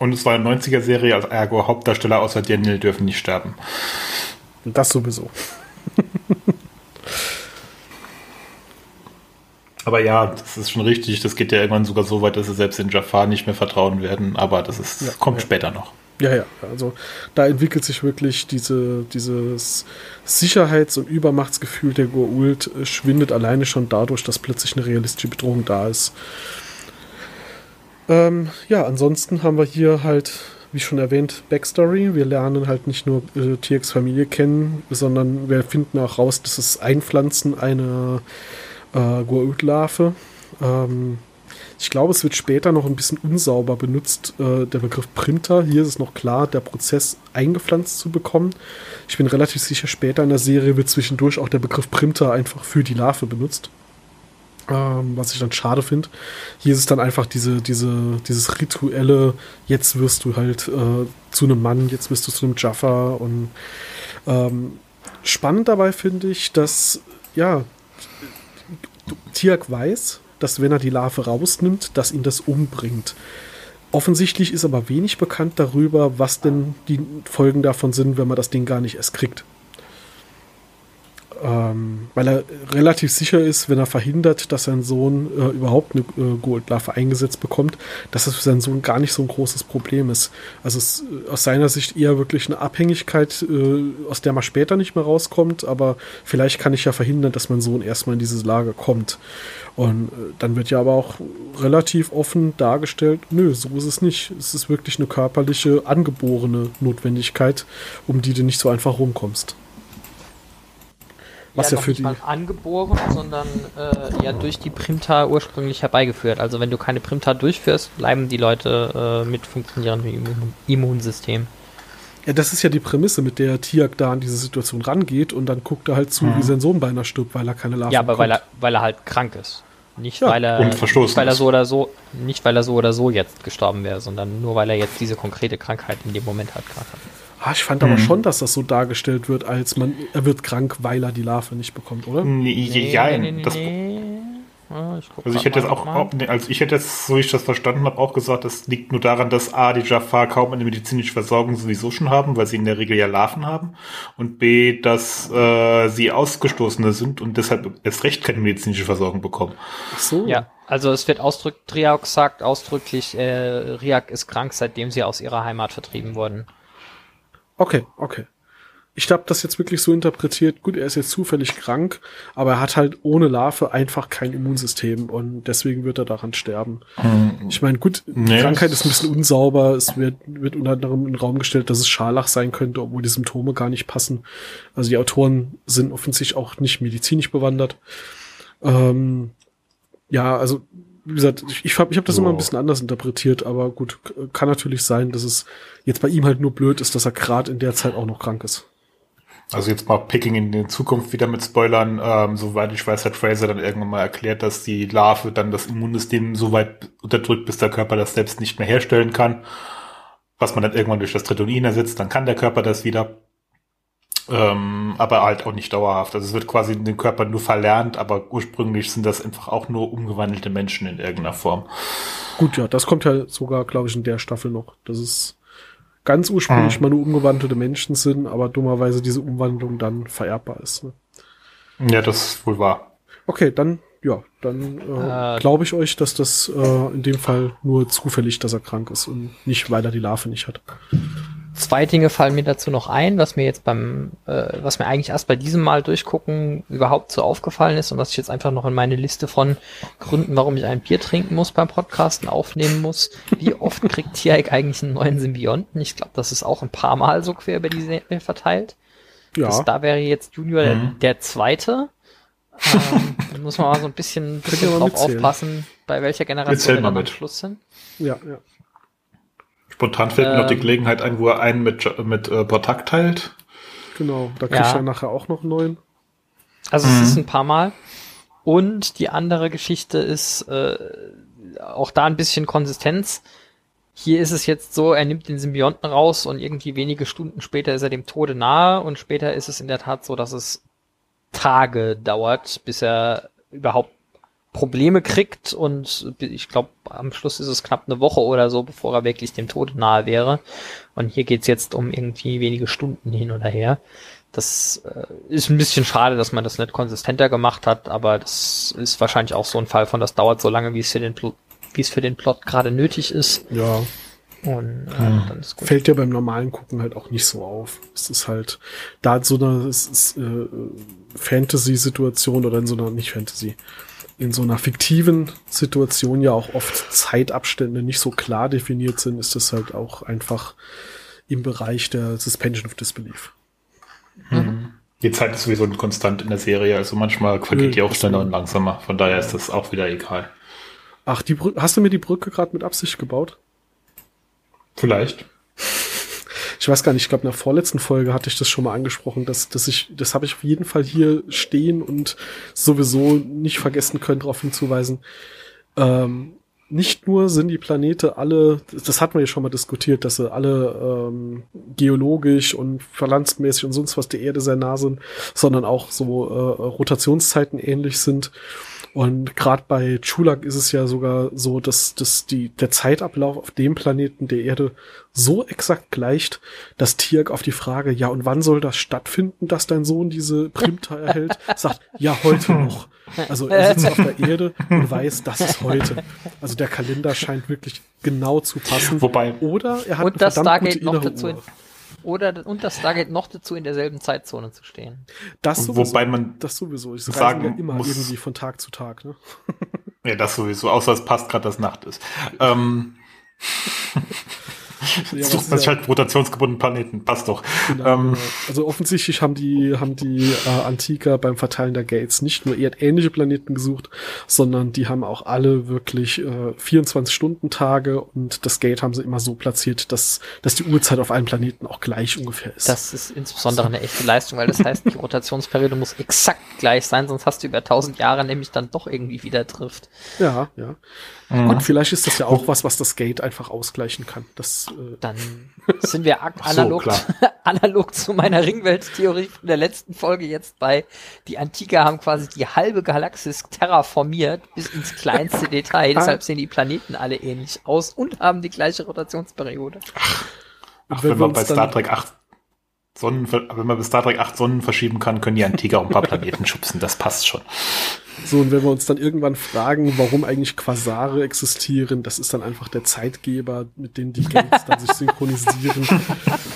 Und es war eine 90er-Serie, als ergo Hauptdarsteller außer Daniel dürfen nicht sterben. Das sowieso. aber ja, das ist schon richtig. Das geht ja irgendwann sogar so weit, dass sie selbst in Jafar nicht mehr vertrauen werden. Aber das ist, ja, kommt ja. später noch. Ja, ja, also da entwickelt sich wirklich diese, dieses Sicherheits- und Übermachtsgefühl der Goa'uld äh, schwindet alleine schon dadurch, dass plötzlich eine realistische Bedrohung da ist. Ähm, ja, ansonsten haben wir hier halt, wie schon erwähnt, Backstory. Wir lernen halt nicht nur äh, TX Familie kennen, sondern wir finden auch raus, dass es Einpflanzen einer äh, Goa'uld-Larve. Ähm, ich glaube, es wird später noch ein bisschen unsauber benutzt, äh, der Begriff Printer. Hier ist es noch klar, der Prozess eingepflanzt zu bekommen. Ich bin relativ sicher, später in der Serie wird zwischendurch auch der Begriff Printer einfach für die Larve benutzt. Ähm, was ich dann schade finde. Hier ist es dann einfach diese, diese, dieses rituelle, jetzt wirst du halt äh, zu einem Mann, jetzt wirst du zu einem Jaffa und ähm, spannend dabei finde ich, dass ja Tiak weiß, dass wenn er die Larve rausnimmt, dass ihn das umbringt. Offensichtlich ist aber wenig bekannt darüber, was denn die Folgen davon sind, wenn man das Ding gar nicht erst kriegt ähm, weil er relativ sicher ist, wenn er verhindert, dass sein Sohn äh, überhaupt eine äh, Goldlarve eingesetzt bekommt, dass das für seinen Sohn gar nicht so ein großes Problem ist. Also es ist äh, aus seiner Sicht eher wirklich eine Abhängigkeit, äh, aus der man später nicht mehr rauskommt, aber vielleicht kann ich ja verhindern, dass mein Sohn erstmal in diese Lage kommt. Und äh, dann wird ja aber auch relativ offen dargestellt, nö, so ist es nicht. Es ist wirklich eine körperliche, angeborene Notwendigkeit, um die du nicht so einfach rumkommst. Was ja, ja für nicht die. Mal angeboren, sondern äh, ja durch die Primta ursprünglich herbeigeführt. Also wenn du keine Primta durchführst, bleiben die Leute äh, mit funktionierendem Immun Immunsystem. Ja, das ist ja die Prämisse, mit der Tiak da an diese Situation rangeht und dann guckt er halt zu, mhm. wie sein Sohn beinahe stirbt, weil er keine Larven Ja, aber weil er, weil er halt krank ist. Nicht, ja, weil er, nicht weil er so oder so, nicht weil er so oder so jetzt gestorben wäre, sondern nur weil er jetzt diese konkrete Krankheit in dem Moment halt gerade hat. Ah, ich fand mhm. aber schon, dass das so dargestellt wird, als man, er wird krank, weil er die Larve nicht bekommt, oder? Nee, nee, ja, nee, nee, das, nee. Ja, ich also ich hätte jetzt auch, auch nee, also ich hätte jetzt, so wie ich das verstanden habe, auch gesagt, das liegt nur daran, dass A, die Jafar kaum eine medizinische Versorgung sowieso schon haben, weil sie in der Regel ja Larven haben. Und B, dass äh, sie Ausgestoßene sind und deshalb erst recht keine medizinische Versorgung bekommen. Ach so. Ja, also es wird ausdrücklich, Triak sagt ausdrücklich, äh, Riak ist krank, seitdem sie aus ihrer Heimat vertrieben wurden. Okay, okay. Ich habe das jetzt wirklich so interpretiert, gut, er ist jetzt zufällig krank, aber er hat halt ohne Larve einfach kein Immunsystem und deswegen wird er daran sterben. Hm. Ich meine, gut, die nee, Krankheit ist ein bisschen unsauber, es wird, wird unter anderem in den Raum gestellt, dass es Scharlach sein könnte, obwohl die Symptome gar nicht passen. Also die Autoren sind offensichtlich auch nicht medizinisch bewandert. Ähm, ja, also wie gesagt, ich, ich habe ich hab das so. immer ein bisschen anders interpretiert, aber gut, kann natürlich sein, dass es jetzt bei ihm halt nur blöd ist, dass er gerade in der Zeit auch noch krank ist. Also jetzt mal Picking in die Zukunft wieder mit Spoilern. Ähm, soweit ich weiß, hat Fraser dann irgendwann mal erklärt, dass die Larve dann das Immunsystem so weit unterdrückt, bis der Körper das selbst nicht mehr herstellen kann. Was man dann irgendwann durch das Tritonin ersetzt, dann kann der Körper das wieder. Ähm, aber halt auch nicht dauerhaft. Also es wird quasi in den Körper nur verlernt, aber ursprünglich sind das einfach auch nur umgewandelte Menschen in irgendeiner Form. Gut, ja, das kommt ja sogar, glaube ich, in der Staffel noch. Das ist ganz ursprünglich mhm. mal nur umgewandelte Menschen sind, aber dummerweise diese Umwandlung dann vererbbar ist. Ne? Ja, das ist wohl wahr. Okay, dann, ja, dann äh, äh, glaube ich euch, dass das äh, in dem Fall nur zufällig, dass er krank ist und nicht, weil er die Larve nicht hat. Zwei Dinge fallen mir dazu noch ein, was mir jetzt beim, äh, was mir eigentlich erst bei diesem Mal durchgucken überhaupt so aufgefallen ist und was ich jetzt einfach noch in meine Liste von Gründen, warum ich ein Bier trinken muss beim Podcasten aufnehmen muss. Wie oft kriegt Tiaik eigentlich einen neuen Symbionten? Ich glaube, das ist auch ein paar Mal so quer über die Serie verteilt. Ja. Das, da wäre jetzt Junior mhm. der, der zweite. ähm, da muss man mal so ein bisschen, bisschen drauf aufpassen, bei welcher Generation wir dann am Schluss sind. Ja, ja. Spontan fällt ähm, mir noch die ähm. Gelegenheit ein, wo er einen mit, mit äh, Portak teilt. Genau, da kriegt ja. er nachher auch noch einen neuen. Also mhm. es ist ein paar Mal. Und die andere Geschichte ist äh, auch da ein bisschen Konsistenz. Hier ist es jetzt so, er nimmt den Symbionten raus und irgendwie wenige Stunden später ist er dem Tode nahe und später ist es in der Tat so, dass es Tage dauert, bis er überhaupt Probleme kriegt und ich glaube, am Schluss ist es knapp eine Woche oder so, bevor er wirklich dem Tod nahe wäre. Und hier geht's jetzt um irgendwie wenige Stunden hin oder her. Das äh, ist ein bisschen schade, dass man das nicht konsistenter gemacht hat, aber das ist wahrscheinlich auch so ein Fall von, das dauert so lange, wie es für den, wie es für den Plot gerade nötig ist. Ja. Und äh, hm. dann ist gut. Fällt ja beim normalen Gucken halt auch nicht so auf. Es ist halt, da so einer äh, Fantasy-Situation oder in so einer, nicht Fantasy, in so einer fiktiven Situation ja auch oft Zeitabstände nicht so klar definiert sind, ist das halt auch einfach im Bereich der Suspension of Disbelief. Mhm. Die Zeit ist sowieso konstant in der Serie, also manchmal vergeht die auch schneller und langsamer. Von daher ist das auch wieder egal. Ach, die Brücke, hast du mir die Brücke gerade mit Absicht gebaut? Vielleicht. Ich weiß gar nicht, ich glaube, in der vorletzten Folge hatte ich das schon mal angesprochen, dass, dass ich, das habe ich auf jeden Fall hier stehen und sowieso nicht vergessen können, darauf hinzuweisen. Ähm, nicht nur sind die Planete alle, das hatten wir ja schon mal diskutiert, dass sie alle ähm, geologisch und verlandsmäßig und sonst was der Erde sehr nah sind, sondern auch so äh, Rotationszeiten ähnlich sind. Und gerade bei Chulak ist es ja sogar so, dass, dass die, der Zeitablauf auf dem Planeten der Erde so exakt gleicht, dass Tiak auf die Frage, ja, und wann soll das stattfinden, dass dein Sohn diese Primta erhält, sagt, ja, heute noch. Also er sitzt auf der Erde und weiß, das ist heute. Also der Kalender scheint wirklich genau zu passen. Wobei. Oder er hat und eine verdammt gute noch dazu Uhr. Oder und das Stargate noch dazu in derselben Zeitzone zu stehen. Das sowieso, Wobei man das sowieso. Ich sagen ja immer muss, irgendwie von Tag zu Tag. Ne? Ja, das sowieso. Außer es passt gerade, dass Nacht ist. ähm, ja, Sucht man sich halt rotationsgebundenen Planeten, passt doch. Genau, ähm, also offensichtlich haben die, haben die äh, Antiker beim Verteilen der Gates nicht nur erdähnliche Planeten gesucht, sondern die haben auch alle wirklich äh, 24-Stunden-Tage und das Gate haben sie immer so platziert, dass, dass die Uhrzeit auf allen Planeten auch gleich ungefähr ist. Das ist insbesondere eine echte Leistung, weil das heißt, die Rotationsperiode muss exakt gleich sein, sonst hast du über 1000 Jahre nämlich dann doch irgendwie wieder trifft. Ja, ja. Mhm. Und vielleicht ist das ja auch was, was das Gate einfach ausgleichen kann. Das, äh Dann sind wir analog, so, analog zu meiner Ringwelt-Theorie von der letzten Folge jetzt bei, die Antiker haben quasi die halbe Galaxis terraformiert bis ins kleinste Detail. Deshalb sehen die Planeten alle ähnlich aus und haben die gleiche Rotationsperiode. Ach, Ach wenn, wenn man bei Star Trek 8 Sonnen, wenn man bis Star Trek 8 Sonnen verschieben kann, können die Antiker auch ein paar Planeten schubsen. Das passt schon. So, und wenn wir uns dann irgendwann fragen, warum eigentlich Quasare existieren, das ist dann einfach der Zeitgeber, mit dem die Gates dann sich synchronisieren.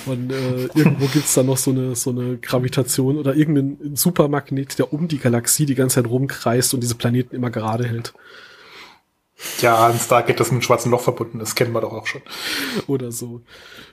Und äh, irgendwo gibt's dann noch so eine, so eine Gravitation oder irgendeinen Supermagnet, der um die Galaxie die ganze Zeit rumkreist und diese Planeten immer gerade hält. Ja, ein Stargate, das mit einem schwarzen Loch verbunden ist, kennen wir doch auch schon. Oder so.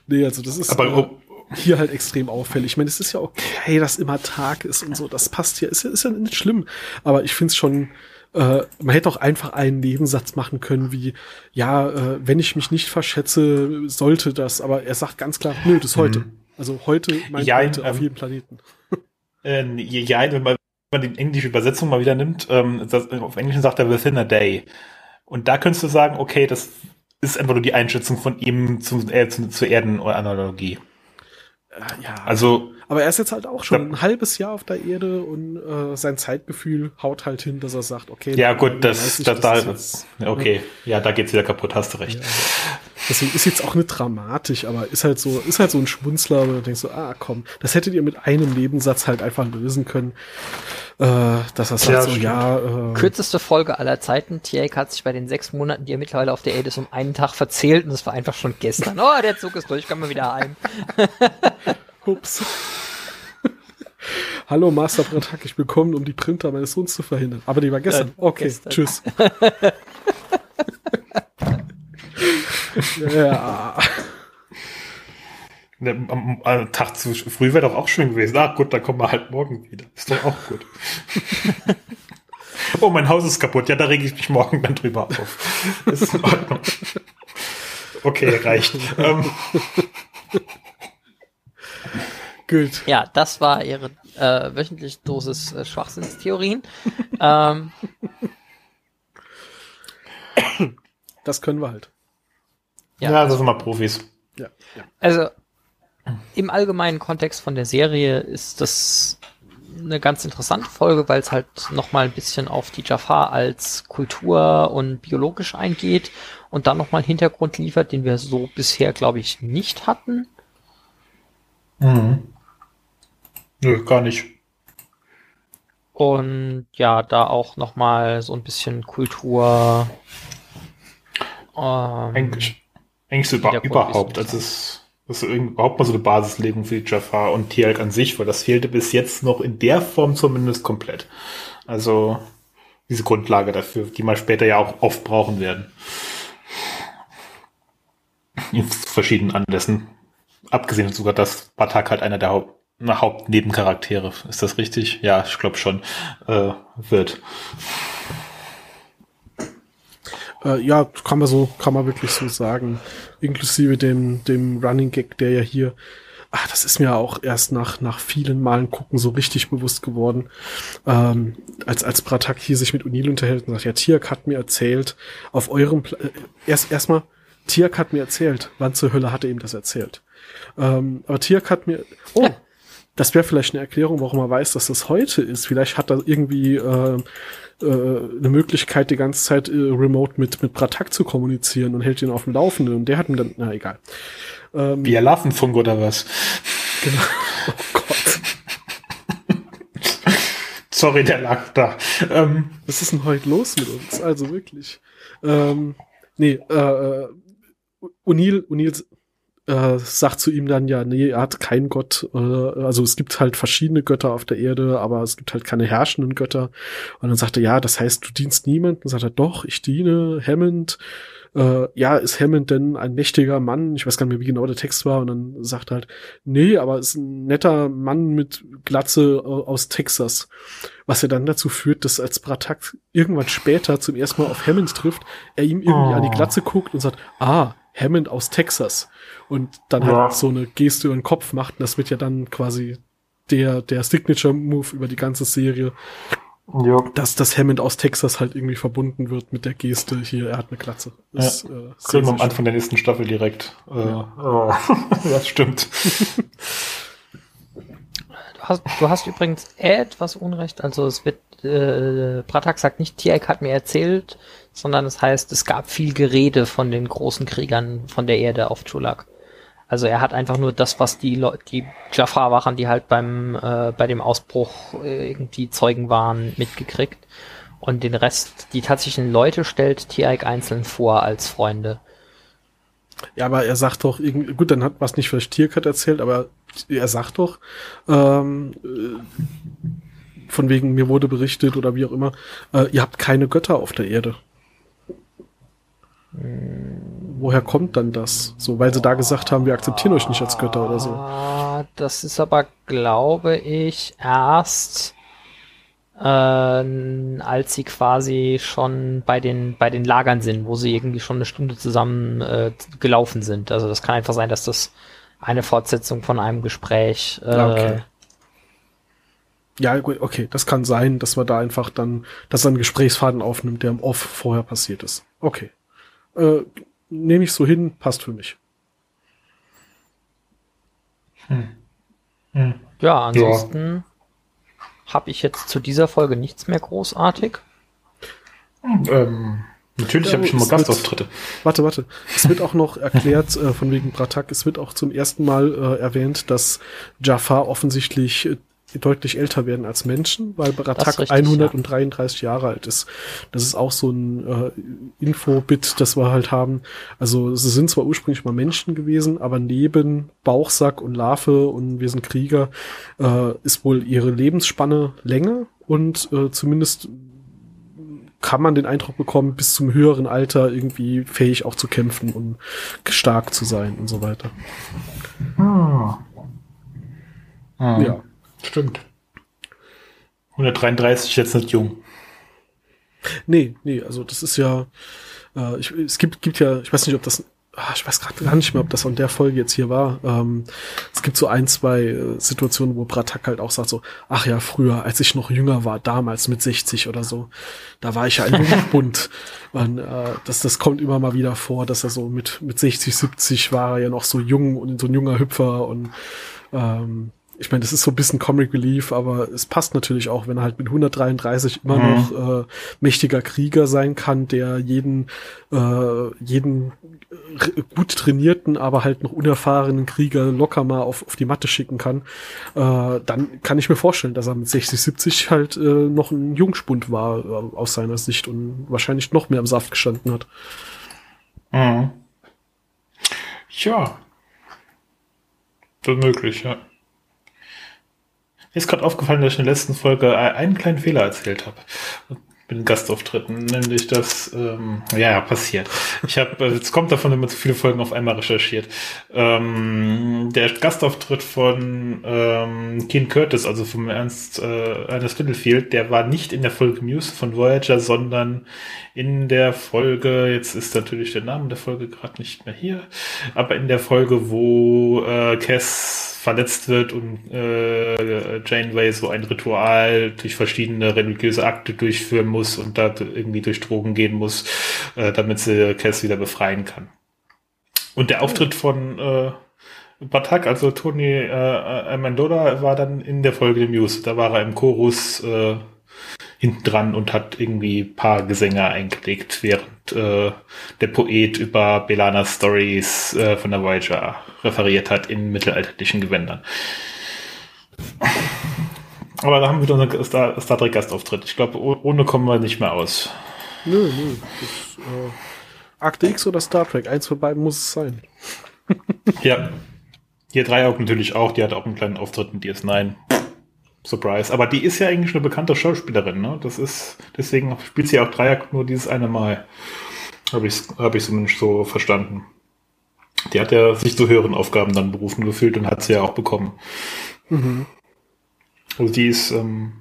Nee, also das ist. Aber hier halt extrem auffällig. Ich meine, es ist ja okay, dass immer Tag ist und so, das passt hier, ist ja, ist ja nicht schlimm. Aber ich finde es schon, äh, man hätte auch einfach einen Nebensatz machen können, wie, ja, äh, wenn ich mich nicht verschätze, sollte das, aber er sagt ganz klar, nö, das ist heute. Mhm. Also heute meint ja, heute ähm, auf jedem Planeten. Äh, ja, wenn man, wenn man die englische Übersetzung mal wieder nimmt, ähm, das, auf Englisch sagt er within a day. Und da könntest du sagen, okay, das ist einfach nur die Einschätzung von ihm zu, äh, zu, zur Erdenanalogie. Äh, ja. Also. Aber er ist jetzt halt auch schon ein halbes Jahr auf der Erde und äh, sein Zeitgefühl haut halt hin, dass er sagt, okay. Ja, gut, das, das, das, das, okay. Ja, da geht's wieder kaputt, hast du recht. Ja, Deswegen ist jetzt auch nicht dramatisch, aber ist halt so, ist halt so ein Schmunzler, wo du denkst so, ah, komm, das hättet ihr mit einem Nebensatz halt einfach lösen können. Äh, dass er sagt ja, so, stimmt. ja. Äh, Kürzeste Folge aller Zeiten. Tiak hat sich bei den sechs Monaten, die er mittlerweile auf der Erde ist, um einen Tag verzählt und es war einfach schon gestern. Oh, der Zug ist durch, kommen wir wieder heim. Ups. Hallo Master Bratak, ich bin gekommen, um die Printer meines Sohns zu verhindern. Aber die war gestern. Äh, okay, gestern. tschüss. ja. Ne, am, am, Tag zu früh wäre doch auch schön gewesen. Ah, gut, dann kommen wir halt morgen wieder. Ist doch auch gut. oh, mein Haus ist kaputt. Ja, da rege ich mich morgen dann drüber auf. Ist in Ordnung. Okay, reicht. ähm. Gut. Ja, das war ihre äh, wöchentliche Dosis äh, Schwachsinnstheorien. ähm. Das können wir halt. Ja, ja das sind mal Profis. Ja, ja. Also im allgemeinen Kontext von der Serie ist das eine ganz interessante Folge, weil es halt nochmal ein bisschen auf die Jafar als Kultur und biologisch eingeht und dann nochmal einen Hintergrund liefert, den wir so bisher, glaube ich, nicht hatten. Mhm. Nö, gar nicht. Und ja, da auch nochmal so ein bisschen Kultur. Ähm, Eigentlich so über, überhaupt. Also es das ist überhaupt mal so eine Basislegung für die Jaffa und Tialk an sich, weil das fehlte bis jetzt noch in der Form zumindest komplett. Also diese Grundlage dafür, die man später ja auch oft brauchen werden. In verschiedenen Anlässen. Abgesehen sogar, dass Batak halt einer der Haupt Hauptnebencharaktere, ist das richtig? Ja, ich glaube schon, äh, wird. Äh, ja, kann man so, kann man wirklich so sagen. Inklusive dem, dem Running Gag, der ja hier, ach, das ist mir auch erst nach, nach vielen Malen gucken so richtig bewusst geworden. Ähm, als, als Bratak hier sich mit Unil unterhält und sagt, ja, Tiak hat mir erzählt, auf eurem, Pla äh, erst, erstmal, Tiak hat mir erzählt, wann zur Hölle hat er ihm das erzählt? Ähm, aber Tiak hat mir, oh, das wäre vielleicht eine Erklärung, warum er weiß, dass das heute ist. Vielleicht hat er irgendwie äh, äh, eine Möglichkeit, die ganze Zeit äh, remote mit, mit Bratak zu kommunizieren und hält ihn auf dem Laufenden. Und der hat mir dann, na egal. Ähm, Wie Larvenfunk oder was? Genau. Oh Gott. Sorry, der lag da. Ähm, was ist denn heute los mit uns? Also wirklich. Ähm, nee, äh, äh Unil, Unil äh, sagt zu ihm dann ja, nee, er hat keinen Gott. Äh, also es gibt halt verschiedene Götter auf der Erde, aber es gibt halt keine herrschenden Götter. Und dann sagt er, ja, das heißt, du dienst niemanden. Dann sagt er, doch, ich diene Hammond. Äh, ja, ist Hammond denn ein mächtiger Mann? Ich weiß gar nicht mehr, wie genau der Text war. Und dann sagt er halt, nee, aber ist ein netter Mann mit Glatze äh, aus Texas. Was ja dann dazu führt, dass als Bratak irgendwann später zum ersten Mal auf Hammond trifft, er ihm irgendwie oh. an die Glatze guckt und sagt, ah, Hammond aus Texas und dann halt ja. halt so eine Geste über den Kopf macht. Und das wird ja dann quasi der, der Signature-Move über die ganze Serie. Ja. Dass das Hammond aus Texas halt irgendwie verbunden wird mit der Geste hier, er hat eine Klatze. Das, ja. äh, Kriegen wir am Anfang der nächsten Staffel direkt. Äh, ja. Oh. das stimmt. Du hast, du hast übrigens etwas Unrecht. Also es wird, äh, Pratak sagt nicht, Tiek hat mir erzählt, sondern es heißt, es gab viel Gerede von den großen Kriegern von der Erde auf Chulak. Also er hat einfach nur das, was die Leute, die Jafar waren, die halt beim äh, bei dem Ausbruch äh, irgendwie Zeugen waren, mitgekriegt. Und den Rest, die tatsächlichen Leute stellt Tiaik einzeln vor als Freunde. Ja, aber er sagt doch, gut, dann hat was nicht vielleicht Tierkat erzählt, aber er sagt doch, ähm, äh, von wegen mir wurde berichtet oder wie auch immer, äh, ihr habt keine Götter auf der Erde. Woher kommt dann das? So, weil sie da gesagt haben, wir akzeptieren euch nicht als Götter oder so. Ah, das ist aber, glaube ich, erst äh, als sie quasi schon bei den bei den Lagern sind, wo sie irgendwie schon eine Stunde zusammen äh, gelaufen sind. Also das kann einfach sein, dass das eine Fortsetzung von einem Gespräch. Äh, okay. Ja, gut, okay, das kann sein, dass man da einfach dann, dass er einen Gesprächsfaden aufnimmt, der im Off vorher passiert ist. Okay äh, nehme ich so hin, passt für mich. Hm. Hm. Ja, ansonsten ja. habe ich jetzt zu dieser Folge nichts mehr großartig. Ähm, natürlich ja, habe ich schon mal Gastauftritte. Warte, warte. Es wird auch noch erklärt, äh, von wegen Bratak, es wird auch zum ersten Mal äh, erwähnt, dass Jafar offensichtlich äh, deutlich älter werden als Menschen, weil Baratak richtig, 133 ja. Jahre alt ist. Das ist auch so ein äh, Info-Bit, das wir halt haben. Also sie sind zwar ursprünglich mal Menschen gewesen, aber neben Bauchsack und Larve und wir sind Krieger äh, ist wohl ihre Lebensspanne länger und äh, zumindest kann man den Eindruck bekommen, bis zum höheren Alter irgendwie fähig auch zu kämpfen und stark zu sein und so weiter. Ah. Ah. Ja. Stimmt. 133 ist jetzt nicht jung. Nee, nee, also das ist ja, äh, ich, es gibt, gibt ja, ich weiß nicht, ob das, ach, ich weiß gerade gar nicht mehr, ob das an der Folge jetzt hier war. Ähm, es gibt so ein, zwei äh, Situationen, wo Bratak halt auch sagt so, ach ja, früher, als ich noch jünger war, damals mit 60 oder so, da war ich ja ein Jugendbund. Und, äh, das, das kommt immer mal wieder vor, dass er so mit, mit 60, 70 war er ja noch so jung und so ein junger Hüpfer und ähm, ich meine, das ist so ein bisschen Comic Relief, aber es passt natürlich auch, wenn er halt mit 133 immer mhm. noch äh, mächtiger Krieger sein kann, der jeden, äh, jeden gut trainierten, aber halt noch unerfahrenen Krieger locker mal auf, auf die Matte schicken kann, äh, dann kann ich mir vorstellen, dass er mit 60, 70 halt äh, noch ein Jungspund war äh, aus seiner Sicht und wahrscheinlich noch mehr im Saft gestanden hat. Mhm. Ja. Das ist möglich, ja. Mir ist gerade aufgefallen, dass ich in der letzten Folge einen kleinen Fehler erzählt habe den Gastauftritten, nämlich das, ähm, ja, passiert. Ich habe, äh, jetzt kommt davon, wenn man zu viele Folgen auf einmal recherchiert. Ähm, der Gastauftritt von ähm, Keen Curtis, also vom Ernst äh, Ernest Littlefield, der war nicht in der Folge News von Voyager, sondern in der Folge, jetzt ist natürlich der Name der Folge gerade nicht mehr hier, aber in der Folge, wo äh, Cass verletzt wird und äh, Janeway so ein Ritual durch verschiedene religiöse Akte durchführen muss und da irgendwie durch Drogen gehen muss, äh, damit sie Cass wieder befreien kann. Und der Auftritt von äh, Batak, also Tony äh, Amendola, war dann in der Folge der News. Da war er im Chorus äh, hinten dran und hat irgendwie paar Gesänge eingelegt, während äh, der Poet über Belanas Stories äh, von der Voyager referiert hat in mittelalterlichen Gewändern. Aber da haben wir unseren Star, Star Trek Gastauftritt. Ich glaube, ohne kommen wir nicht mehr aus. Nö, nö. Das, äh, Akte X oder Star Trek, eins von beiden muss es sein. ja. Hier Dreieck natürlich auch, die hat auch einen kleinen Auftritt in DS9. Surprise. Aber die ist ja eigentlich eine bekannte Schauspielerin, ne? Das ist, deswegen spielt sie auch Dreieck nur dieses eine Mal. Habe ich, hab ich zumindest so verstanden. Die hat ja sich zu höheren Aufgaben dann berufen gefühlt und hat sie ja auch bekommen. Mhm. Also die ist ähm,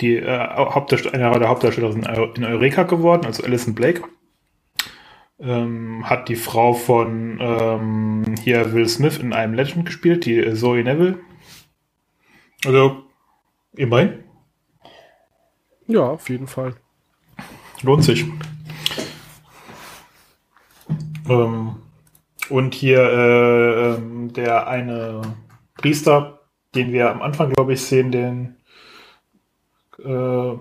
die äh, Hauptdarsteller, eine der Hauptdarstellerinnen in Eureka geworden, also Alison Blake. Ähm, hat die Frau von ähm, hier Will Smith in einem Legend gespielt, die äh, Zoe Neville. Also, immerhin. Ja, auf jeden Fall. Lohnt sich. Ähm, und hier äh, ähm, der eine Priester, den wir am Anfang, glaube ich, sehen, den, äh,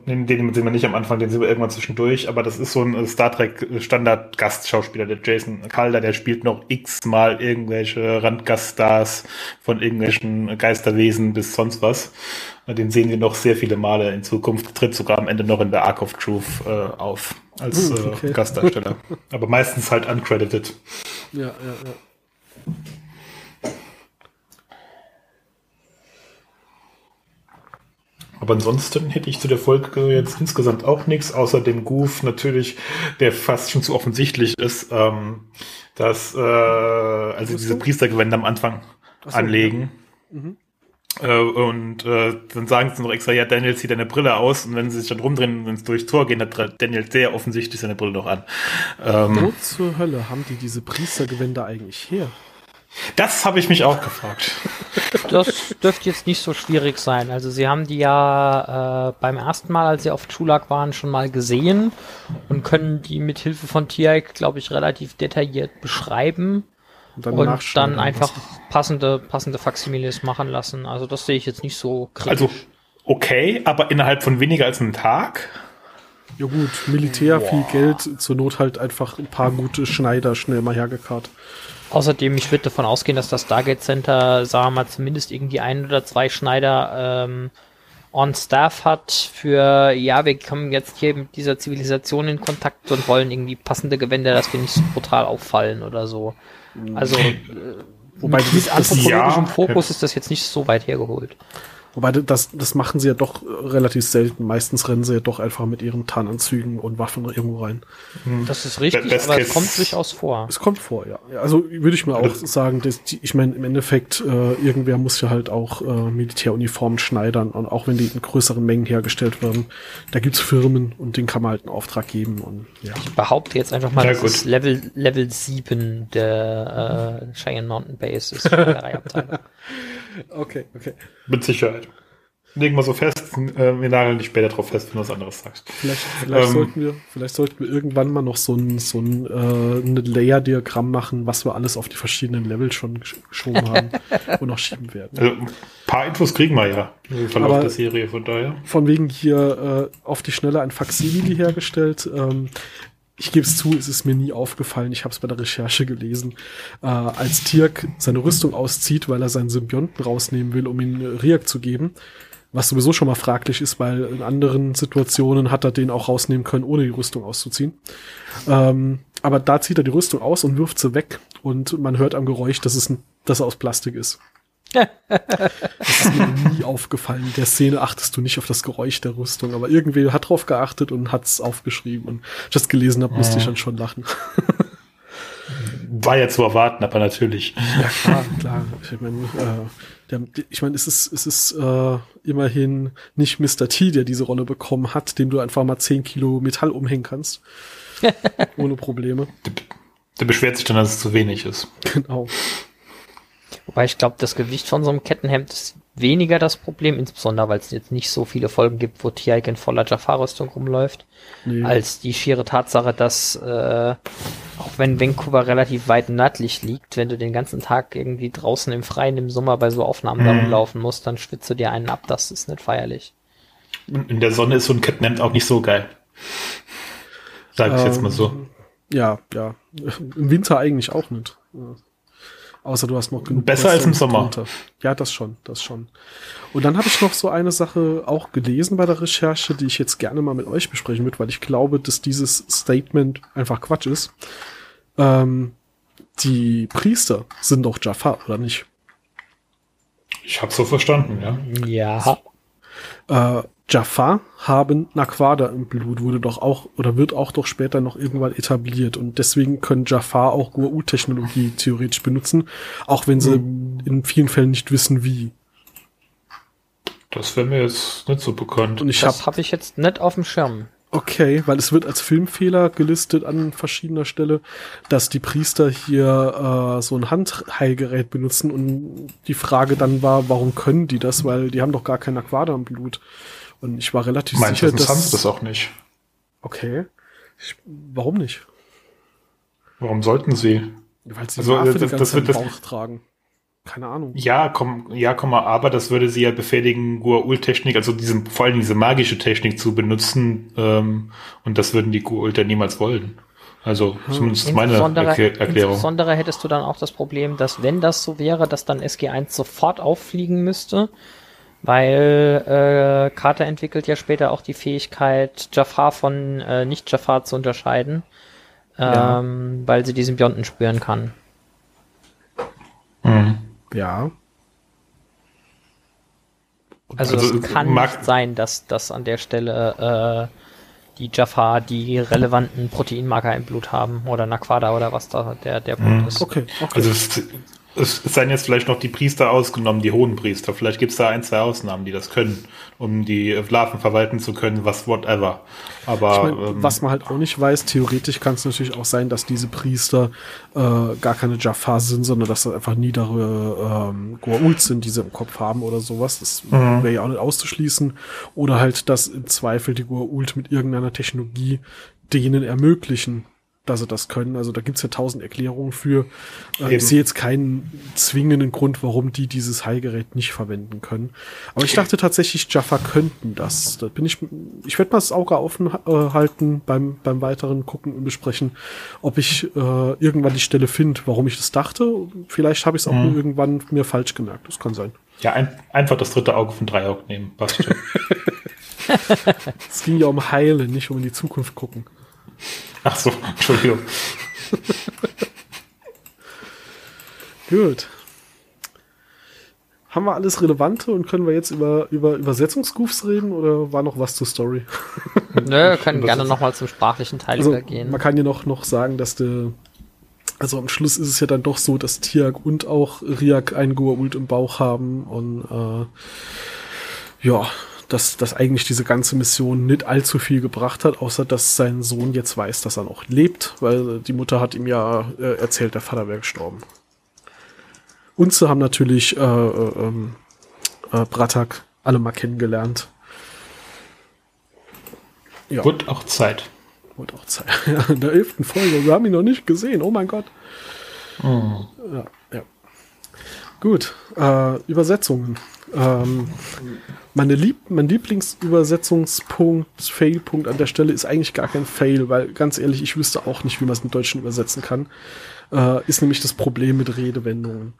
den, den sehen wir nicht am Anfang, den sehen wir irgendwann zwischendurch, aber das ist so ein Star Trek Standard-Gastschauspieler, der Jason Calder, der spielt noch x-mal irgendwelche Randgaststars von irgendwelchen Geisterwesen bis sonst was. Den sehen wir noch sehr viele Male in Zukunft, tritt sogar am Ende noch in der Ark of Truth äh, auf als hm, okay. äh, Gastdarsteller. Aber meistens halt uncredited. Ja, ja, ja. Aber ansonsten hätte ich zu der Folge jetzt insgesamt auch nichts, außer dem Goof natürlich, der fast schon zu offensichtlich ist, ähm, dass äh, also diese Priestergewände am Anfang so, anlegen. Ja. Mhm. Äh, und äh, dann sagen sie noch extra, ja, Daniel zieht deine Brille aus und wenn sie sich dann rumdrehen, wenn es durchs Tor gehen, hat Daniel sehr offensichtlich seine Brille noch an. Ähm, Wo zur Hölle haben die diese Priestergewänder eigentlich her? Das habe ich mich auch gefragt. Das dürfte jetzt nicht so schwierig sein. Also sie haben die ja äh, beim ersten Mal, als sie auf Chulak waren, schon mal gesehen und können die mit Hilfe von Tiaik, glaube ich, relativ detailliert beschreiben. Und dann, und dann einfach passende, passende Faximiles machen lassen. Also das sehe ich jetzt nicht so kritisch. Also okay, aber innerhalb von weniger als einem Tag? Ja gut, Militär, Boah. viel Geld, zur Not halt einfach ein paar gute Schneider schnell mal hergekarrt. Außerdem, ich würde davon ausgehen, dass das Stargate Center, sagen wir mal, zumindest irgendwie ein oder zwei Schneider ähm, on staff hat für, ja, wir kommen jetzt hier mit dieser Zivilisation in Kontakt und wollen irgendwie passende Gewänder, dass wir nicht so brutal auffallen oder so. Also äh, Wobei mit, mit anthropologischem ja, Fokus ist das jetzt nicht so weit hergeholt. Wobei das, das machen sie ja doch relativ selten. Meistens rennen sie ja doch einfach mit ihren Tarnanzügen und Waffen irgendwo rein. Hm. Das ist richtig, Best aber es kommt durchaus vor. Es kommt vor, ja. Also würde ich mir auch sagen, dass die, ich meine, im Endeffekt, äh, irgendwer muss ja halt auch äh, Militäruniformen schneidern und auch wenn die in größeren Mengen hergestellt werden, da gibt's Firmen und denen kann man halt einen Auftrag geben. Und, ja. Ich behaupte jetzt einfach mal, ja, das ist Level, Level 7 der äh, Cheyenne Mountain Base ist der Reihabteilung. Okay, okay. Mit Sicherheit. Legen wir so fest, äh, wir nageln dich später drauf fest, wenn du was anderes sagst. Vielleicht, vielleicht, ähm, sollten, wir, vielleicht sollten wir irgendwann mal noch so ein, so ein, äh, Layer-Diagramm machen, was wir alles auf die verschiedenen Level schon geschoben haben und noch schieben werden. Also, ein paar Infos kriegen wir ja im Verlauf der Serie, von daher. Von wegen hier äh, auf die Schnelle ein Faksimile hergestellt. Ähm, ich gebe es zu, es ist mir nie aufgefallen, ich habe es bei der Recherche gelesen, äh, als Tirk seine Rüstung auszieht, weil er seinen Symbionten rausnehmen will, um ihn äh, Riak zu geben, was sowieso schon mal fraglich ist, weil in anderen Situationen hat er den auch rausnehmen können, ohne die Rüstung auszuziehen. Ähm, aber da zieht er die Rüstung aus und wirft sie weg und man hört am Geräusch, dass es ein, dass er aus Plastik ist. das ist mir nie aufgefallen. In der Szene achtest du nicht auf das Geräusch der Rüstung, aber irgendwer hat drauf geachtet und hat's aufgeschrieben. Und ich das gelesen habe, musste ich dann schon lachen. War ja zu erwarten, aber natürlich. Ja, klar, klar. Ich meine, äh, der, ich meine, es ist, es ist äh, immerhin nicht Mr. T, der diese Rolle bekommen hat, dem du einfach mal 10 Kilo Metall umhängen kannst. Ohne Probleme. Der, der beschwert sich dann, dass es zu wenig ist. Genau. Wobei ich glaube, das Gewicht von so einem Kettenhemd ist weniger das Problem, insbesondere weil es jetzt nicht so viele Folgen gibt, wo Tiaik in voller Jafar-Rüstung rumläuft, nee. als die schiere Tatsache, dass äh, auch wenn Vancouver relativ weit nördlich liegt, wenn du den ganzen Tag irgendwie draußen im Freien im Sommer bei so Aufnahmen mhm. laufen musst, dann schwitzt du dir einen ab, das ist nicht feierlich. In der Sonne ist so ein Kettenhemd auch nicht so geil. Sag ich ähm, jetzt mal so. Ähm, ja, ja. Im Winter eigentlich auch nicht. Außer du hast noch genug. Besser als im Sommer. Drunter. Ja, das schon, das schon. Und dann habe ich noch so eine Sache auch gelesen bei der Recherche, die ich jetzt gerne mal mit euch besprechen würde, weil ich glaube, dass dieses Statement einfach Quatsch ist. Ähm, die Priester sind doch Jafar, oder nicht? Ich habe so verstanden, ja. Ja. Äh, Jafar haben Naquada im Blut, wurde doch auch oder wird auch doch später noch irgendwann etabliert und deswegen können Jafar auch Gua'uld-Technologie theoretisch benutzen, auch wenn sie mhm. in vielen Fällen nicht wissen, wie. Das wäre mir jetzt nicht so bekannt. Und ich das habe hab ich jetzt nicht auf dem Schirm. Okay, weil es wird als Filmfehler gelistet an verschiedener Stelle, dass die Priester hier äh, so ein Handheilgerät benutzen und die Frage dann war, warum können die das? Weil die haben doch gar kein Aquada im Blut. Und ich war relativ Meint sicher, dass... Meint das auch nicht. Okay. Ich, warum nicht? Warum sollten sie? Weil sie also, das, das wird das Bauch tragen. Keine Ahnung. Ja, komm, ja, komm mal, aber das würde sie ja befähigen, Gua'uld-Technik, also diese, vor allem diese magische Technik zu benutzen, ähm, und das würden die Gua'uld ja niemals wollen. Also hm. zumindest meine Erklär Erklärung. Insbesondere hättest du dann auch das Problem, dass wenn das so wäre, dass dann SG1 sofort auffliegen müsste, weil äh, Carter entwickelt ja später auch die Fähigkeit, Jafar von äh, nicht-Jafar zu unterscheiden, ähm, ja. weil sie diesen Symbionten spüren kann. Mhm. Ja. Also, also es kann nicht sein, dass, dass an der Stelle äh, die Jafar die relevanten Proteinmarker im Blut haben oder Naquada oder was da der, der Punkt mhm. ist. Okay, okay. Also es, es seien jetzt vielleicht noch die Priester ausgenommen, die hohen Priester. Vielleicht gibt es da ein, zwei Ausnahmen, die das können, um die Larven verwalten zu können, was whatever. Aber ich mein, ähm, was man halt auch nicht weiß, theoretisch kann es natürlich auch sein, dass diese Priester äh, gar keine Jafar sind, sondern dass das einfach niedere ähm, Goa'uld sind, die sie im Kopf haben oder sowas. Das mhm. wäre ja auch nicht auszuschließen. Oder halt, dass im Zweifel die Goa'uld mit irgendeiner Technologie denen ermöglichen, dass sie das können. Also da gibt's ja tausend Erklärungen für. Äh, ich sehe jetzt keinen zwingenden Grund, warum die dieses Heilgerät nicht verwenden können. Aber ich dachte tatsächlich, Jaffa könnten das. Da bin ich, ich werde mal das Auge offen äh, halten beim, beim weiteren Gucken und Besprechen, ob ich äh, irgendwann die Stelle finde, warum ich das dachte. Vielleicht habe ich es auch mhm. irgendwann mir falsch gemerkt. Das kann sein. Ja, ein, einfach das dritte Auge von drei Augen nehmen. Passt schon. es ging ja um Heilen, nicht um in die Zukunft gucken. Ach so, Entschuldigung. Gut. Haben wir alles Relevante und können wir jetzt über, über Übersetzungsgoofs reden oder war noch was zur Story? Nö, wir können gerne nochmal zum sprachlichen Teil also, übergehen. Man kann ja noch, noch sagen, dass der, also am Schluss ist es ja dann doch so, dass Tiag und auch Riak einen Goa'uld im Bauch haben und äh, ja, dass, dass eigentlich diese ganze Mission nicht allzu viel gebracht hat, außer dass sein Sohn jetzt weiß, dass er noch lebt, weil die Mutter hat ihm ja äh, erzählt, der Vater wäre gestorben. Und sie haben natürlich äh, äh, ähm, äh, Bratak alle mal kennengelernt. Ja. Wird auch Zeit. Wird auch Zeit. Ja, in der elften Folge. Wir haben ihn noch nicht gesehen. Oh mein Gott. Oh. Ja, ja. Gut. Äh, Übersetzungen. Ähm, meine Lieb mein Lieblingsübersetzungspunkt, Failpunkt an der Stelle ist eigentlich gar kein Fail, weil ganz ehrlich, ich wüsste auch nicht, wie man es mit Deutschen übersetzen kann. Äh, ist nämlich das Problem mit Redewendungen.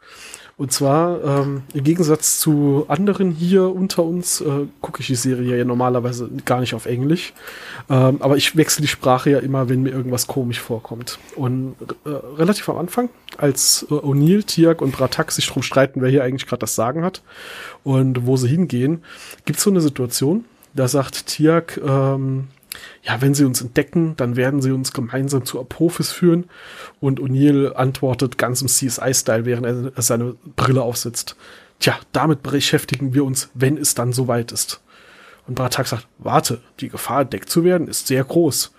Und zwar, ähm, im Gegensatz zu anderen hier unter uns, äh, gucke ich die Serie ja normalerweise gar nicht auf Englisch. Ähm, aber ich wechsle die Sprache ja immer, wenn mir irgendwas komisch vorkommt. Und äh, relativ am Anfang, als äh, O'Neill, Tiak und Bratak sich drum streiten, wer hier eigentlich gerade das Sagen hat und wo sie hingehen, gibt es so eine Situation, da sagt Tiak, ähm, ja, wenn sie uns entdecken, dann werden sie uns gemeinsam zu Apophis führen. Und O'Neill antwortet ganz im CSI-Style, während er seine Brille aufsetzt. Tja, damit beschäftigen wir uns, wenn es dann soweit ist. Und Bratak sagt, warte, die Gefahr entdeckt zu werden ist sehr groß.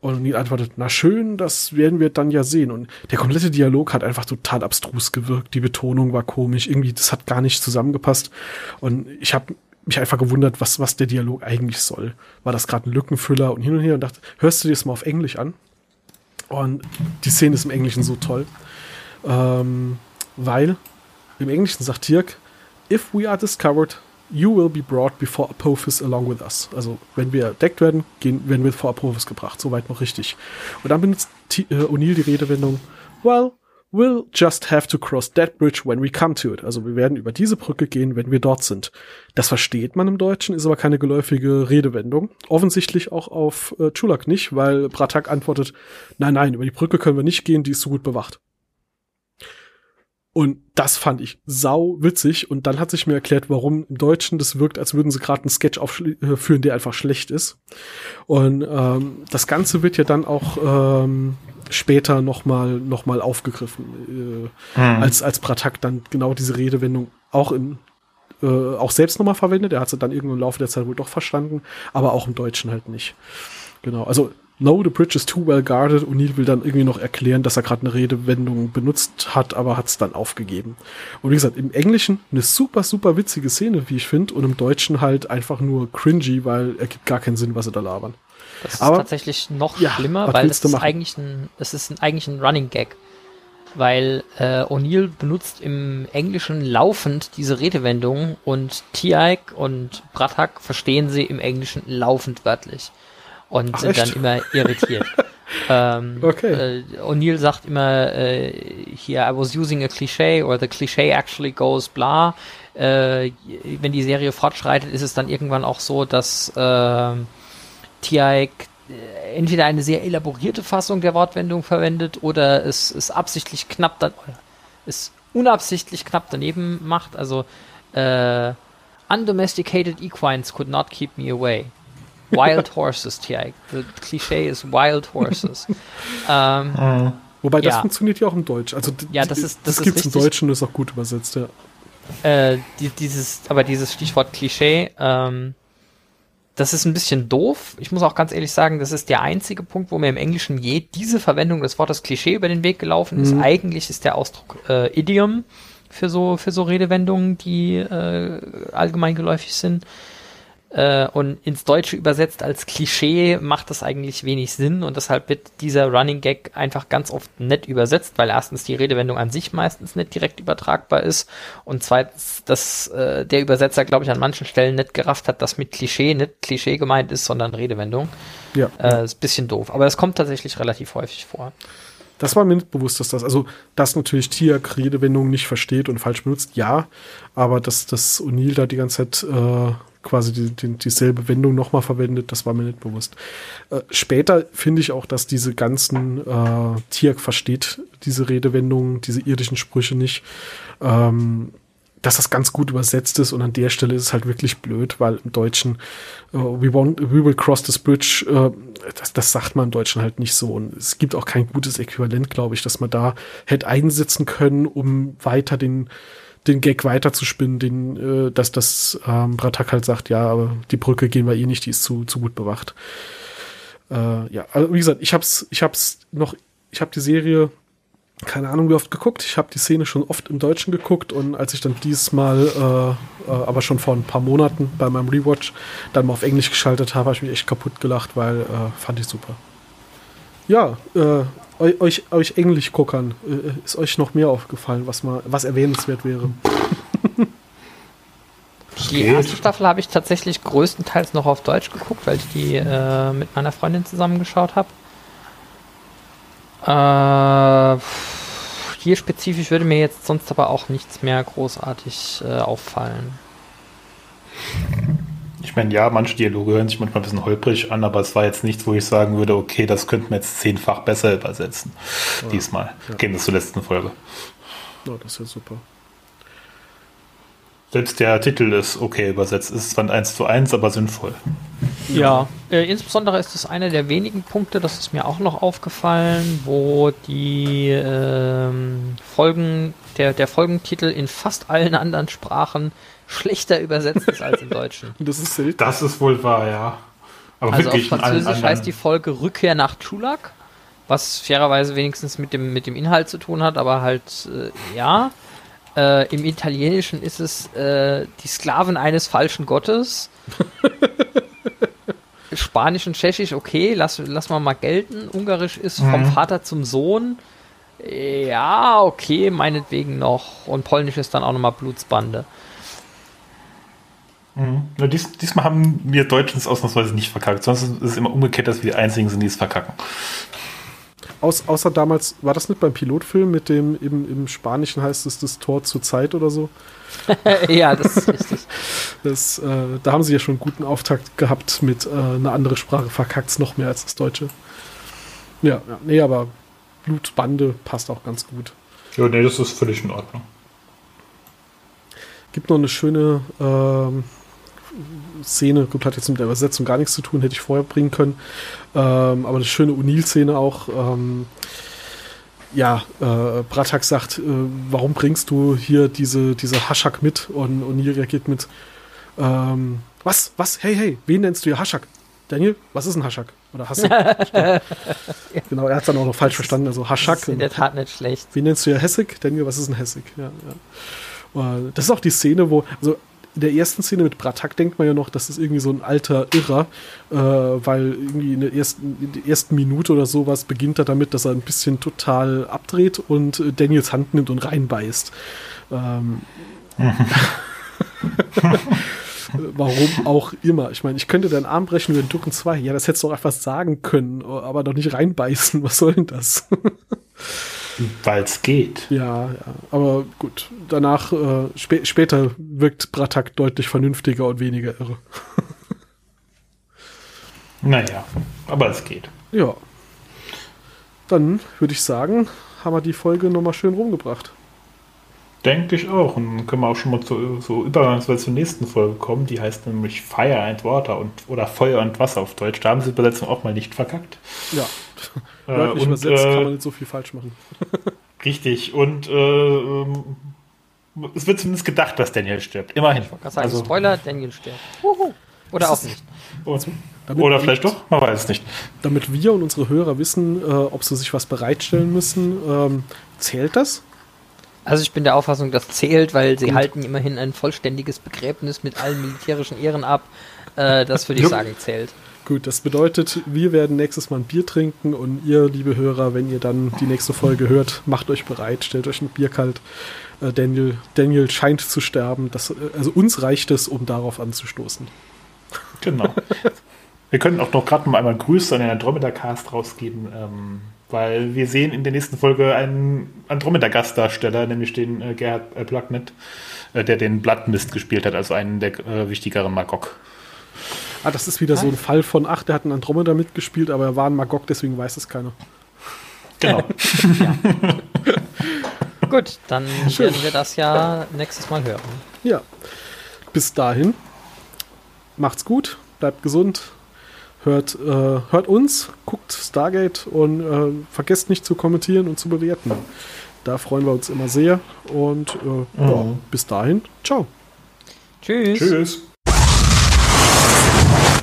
Und O'Neill antwortet, na schön, das werden wir dann ja sehen. Und der komplette Dialog hat einfach total abstrus gewirkt. Die Betonung war komisch. Irgendwie, das hat gar nicht zusammengepasst. Und ich habe mich einfach gewundert, was, was der Dialog eigentlich soll. War das gerade ein Lückenfüller und hin und her und dachte, hörst du dir das mal auf Englisch an? Und die Szene ist im Englischen so toll. Ähm, weil im Englischen sagt Dirk, if we are discovered, you will be brought before Apophis along with us. Also, wenn wir entdeckt werden, gehen, werden wir vor Apophis gebracht. Soweit noch richtig. Und dann benutzt äh, O'Neill die Redewendung, well, We'll just have to cross that bridge when we come to it. Also wir werden über diese Brücke gehen, wenn wir dort sind. Das versteht man im Deutschen, ist aber keine geläufige Redewendung. Offensichtlich auch auf äh, Chulak nicht, weil Bratak antwortet, nein, nein, über die Brücke können wir nicht gehen, die ist so gut bewacht. Und das fand ich sau witzig. Und dann hat sich mir erklärt, warum im Deutschen das wirkt, als würden sie gerade einen Sketch aufführen, der einfach schlecht ist. Und ähm, das Ganze wird ja dann auch ähm, später nochmal noch mal aufgegriffen, äh, mhm. als, als Pratak dann genau diese Redewendung auch in äh, auch selbst nochmal verwendet. Er hat sie dann irgendwo im Laufe der Zeit wohl doch verstanden, aber auch im Deutschen halt nicht. Genau, also No, the bridge is too well guarded. O'Neill will dann irgendwie noch erklären, dass er gerade eine Redewendung benutzt hat, aber hat es dann aufgegeben. Und wie gesagt, im Englischen eine super, super witzige Szene, wie ich finde, und im Deutschen halt einfach nur cringy, weil er gibt gar keinen Sinn, was sie da labern. Das ist aber, tatsächlich noch ja, schlimmer, weil das ist eigentlich ein, es ist ein, eigentlich ein Running Gag. Weil äh, O'Neill benutzt im Englischen laufend diese Redewendung und Tiaik und Bratak verstehen sie im Englischen laufend wörtlich und Ach, sind echt? dann immer irritiert. ähm, okay. Äh, O'Neill sagt immer äh, hier, I was using a cliché or the cliché actually goes bla. Äh, wenn die Serie fortschreitet, ist es dann irgendwann auch so, dass äh, Tiaik äh, entweder eine sehr elaborierte Fassung der Wortwendung verwendet oder es ist absichtlich knapp dann ist unabsichtlich knapp daneben macht. Also äh, undomesticated equines could not keep me away. Wild Horses, Tiaik. The Klischee ist Wild Horses. ähm, ah. Wobei das ja. funktioniert ja auch im Deutsch. Also ja, das ist das, das gibt es im Deutschen und ist auch gut übersetzt, ja. Äh, die, dieses, aber dieses Stichwort Klischee, ähm, das ist ein bisschen doof. Ich muss auch ganz ehrlich sagen, das ist der einzige Punkt, wo mir im Englischen je diese Verwendung des Wortes Klischee über den Weg gelaufen ist. Mhm. Eigentlich ist der Ausdruck äh, Idiom für so für so Redewendungen, die äh, allgemein geläufig sind. Äh, und ins Deutsche übersetzt als Klischee macht das eigentlich wenig Sinn und deshalb wird dieser Running Gag einfach ganz oft nett übersetzt, weil erstens die Redewendung an sich meistens nicht direkt übertragbar ist und zweitens, dass äh, der Übersetzer, glaube ich, an manchen Stellen nicht gerafft hat, dass mit Klischee nicht Klischee gemeint ist, sondern Redewendung. Ja. Äh, ist ein bisschen doof, aber es kommt tatsächlich relativ häufig vor. Das war mir nicht bewusst, dass das, also, dass natürlich Tiak Redewendungen nicht versteht und falsch benutzt, ja, aber dass, dass O'Neill da die ganze Zeit äh, quasi die, die, dieselbe Wendung nochmal verwendet, das war mir nicht bewusst. Äh, später finde ich auch, dass diese ganzen äh, Tiak versteht diese Redewendungen, diese irdischen Sprüche nicht. Ähm, dass das ganz gut übersetzt ist und an der Stelle ist es halt wirklich blöd, weil im Deutschen uh, we, want, we will cross this bridge, uh, das, das sagt man im Deutschen halt nicht so und es gibt auch kein gutes Äquivalent, glaube ich, dass man da hätte einsetzen können, um weiter den den Gag weiterzuspinnen, den, äh, dass das ähm, Bratak halt sagt, ja, aber die Brücke gehen wir eh nicht, die ist zu, zu gut bewacht. Äh, ja, also wie gesagt, ich hab's, ich hab's noch, ich habe die Serie, keine Ahnung wie oft geguckt, ich habe die Szene schon oft im Deutschen geguckt und als ich dann dieses Mal, äh, äh, aber schon vor ein paar Monaten bei meinem Rewatch, dann mal auf Englisch geschaltet habe, habe ich mich echt kaputt gelacht, weil äh, fand ich super. Ja, äh, euch, euch Englisch-Guckern, äh, ist euch noch mehr aufgefallen, was, mal, was erwähnenswert wäre? Die erste Staffel habe ich tatsächlich größtenteils noch auf Deutsch geguckt, weil ich die äh, mit meiner Freundin zusammengeschaut habe. Äh, hier spezifisch würde mir jetzt sonst aber auch nichts mehr großartig äh, auffallen. Ich meine, ja, manche Dialoge hören sich manchmal ein bisschen holprig an, aber es war jetzt nichts, wo ich sagen würde, okay, das könnten wir jetzt zehnfach besser übersetzen. Ja, Diesmal. Ja. Gehen wir zur letzten Folge. Ja, das ist ja super. Selbst der Titel ist okay übersetzt. Es ist zwar eins zu eins, aber sinnvoll. Ja, äh, insbesondere ist es einer der wenigen Punkte, das ist mir auch noch aufgefallen, wo die ähm, Folgen, der, der Folgentitel in fast allen anderen Sprachen schlechter übersetzt ist als im Deutschen. das ist selten. Das ist wohl wahr, ja. Aber also auf Französisch heißt die Folge Rückkehr nach Chulak, was fairerweise wenigstens mit dem, mit dem Inhalt zu tun hat, aber halt, äh, ja. Äh, Im Italienischen ist es äh, die Sklaven eines falschen Gottes. Spanisch und Tschechisch, okay, lass, lass mal mal gelten. Ungarisch ist mhm. vom Vater zum Sohn. Ja, okay, meinetwegen noch. Und Polnisch ist dann auch nochmal Blutsbande. Mhm. Ja, dies, diesmal haben wir Deutschen es ausnahmsweise nicht verkackt. Sonst ist es immer umgekehrt, dass wir die Einzigen sind, die es verkacken. Aus, außer damals, war das nicht beim Pilotfilm mit dem, im, im Spanischen heißt es das Tor zur Zeit oder so? ja, das ist richtig. Das, äh, da haben sie ja schon einen guten Auftakt gehabt mit äh, einer anderen Sprache, verkackt es noch mehr als das Deutsche. Ja, ja, nee, aber Blutbande passt auch ganz gut. Ja, nee, das ist völlig in Ordnung. Gibt noch eine schöne ähm, Szene, gut, hat jetzt mit der Übersetzung gar nichts zu tun, hätte ich vorher bringen können. Ähm, aber eine schöne Unil-Szene auch. Ähm, ja, äh, Bratak sagt, äh, warum bringst du hier diese, diese Haschak mit? Und O'Neill reagiert mit, ähm, was, was, hey, hey, wen nennst du hier Haschak? Daniel, was ist ein Haschak? Oder hast du? genau, er hat es dann auch noch falsch verstanden. Also Haschak. Das ist in der Tat nicht schlecht. Wen nennst du hier Hessig? Daniel, was ist ein Hessig? Ja, ja. Das ist auch die Szene, wo, also in der ersten Szene mit Bratak denkt man ja noch, das ist irgendwie so ein alter Irrer, äh, weil irgendwie in der, ersten, in der ersten Minute oder sowas beginnt er damit, dass er ein bisschen total abdreht und äh, Daniels Hand nimmt und reinbeißt. Ähm, Warum auch immer. Ich meine, ich könnte deinen Arm brechen über den Ducken 2. Ja, das hättest du auch einfach sagen können, aber doch nicht reinbeißen. Was soll denn das? Weil es geht. Ja, ja. Aber gut, danach, äh, spä später wirkt Bratak deutlich vernünftiger und weniger irre. naja, aber es geht. Ja. Dann würde ich sagen, haben wir die Folge nochmal schön rumgebracht. Denke ich auch. Und dann können wir auch schon mal zu, so übergangsweise zur nächsten Folge kommen. Die heißt nämlich Fire and Water und, oder Feuer und Wasser auf Deutsch. Da haben sie die Übersetzung auch mal nicht verkackt. Ja. Wörtlich äh, übersetzt äh, kann man nicht so viel falsch machen. richtig. Und äh, ähm, es wird zumindest gedacht, dass Daniel stirbt. Immerhin. Ich sagen, also, Spoiler, Daniel stirbt. Uhu. Oder auch nicht. Oder vielleicht doch, man weiß es nicht. Damit wir und unsere Hörer wissen, äh, ob sie sich was bereitstellen müssen, ähm, zählt das? Also ich bin der Auffassung, das zählt, weil sie Gut. halten immerhin ein vollständiges Begräbnis mit allen militärischen Ehren ab. Äh, das würde ich sagen, zählt. Gut, das bedeutet, wir werden nächstes Mal ein Bier trinken und ihr, liebe Hörer, wenn ihr dann die nächste Folge hört, macht euch bereit, stellt euch ein Bier kalt. Äh, Daniel, Daniel scheint zu sterben. Das, äh, also uns reicht es, um darauf anzustoßen. Genau. wir können auch noch gerade mal einmal Grüße an den Andromeda-Cast rausgeben. Ähm weil wir sehen in der nächsten Folge einen Andromeda-Gastdarsteller, nämlich den äh, Gerhard äh, Placknet, äh, der den Blattmist gespielt hat, also einen der äh, wichtigeren Magog. Ah, das ist wieder so ein Fall von, ach, der hat einen Andromeda mitgespielt, aber er war ein Magog, deswegen weiß es keiner. Genau. Gut, dann Schön. werden wir das ja nächstes Mal hören. Ja. Bis dahin. Macht's gut, bleibt gesund, hört, äh, hört uns, guckt Stargate und äh, vergesst nicht zu kommentieren und zu bewerten. Da freuen wir uns immer sehr und äh, mhm. ja, bis dahin, ciao. Tschüss. Tschüss.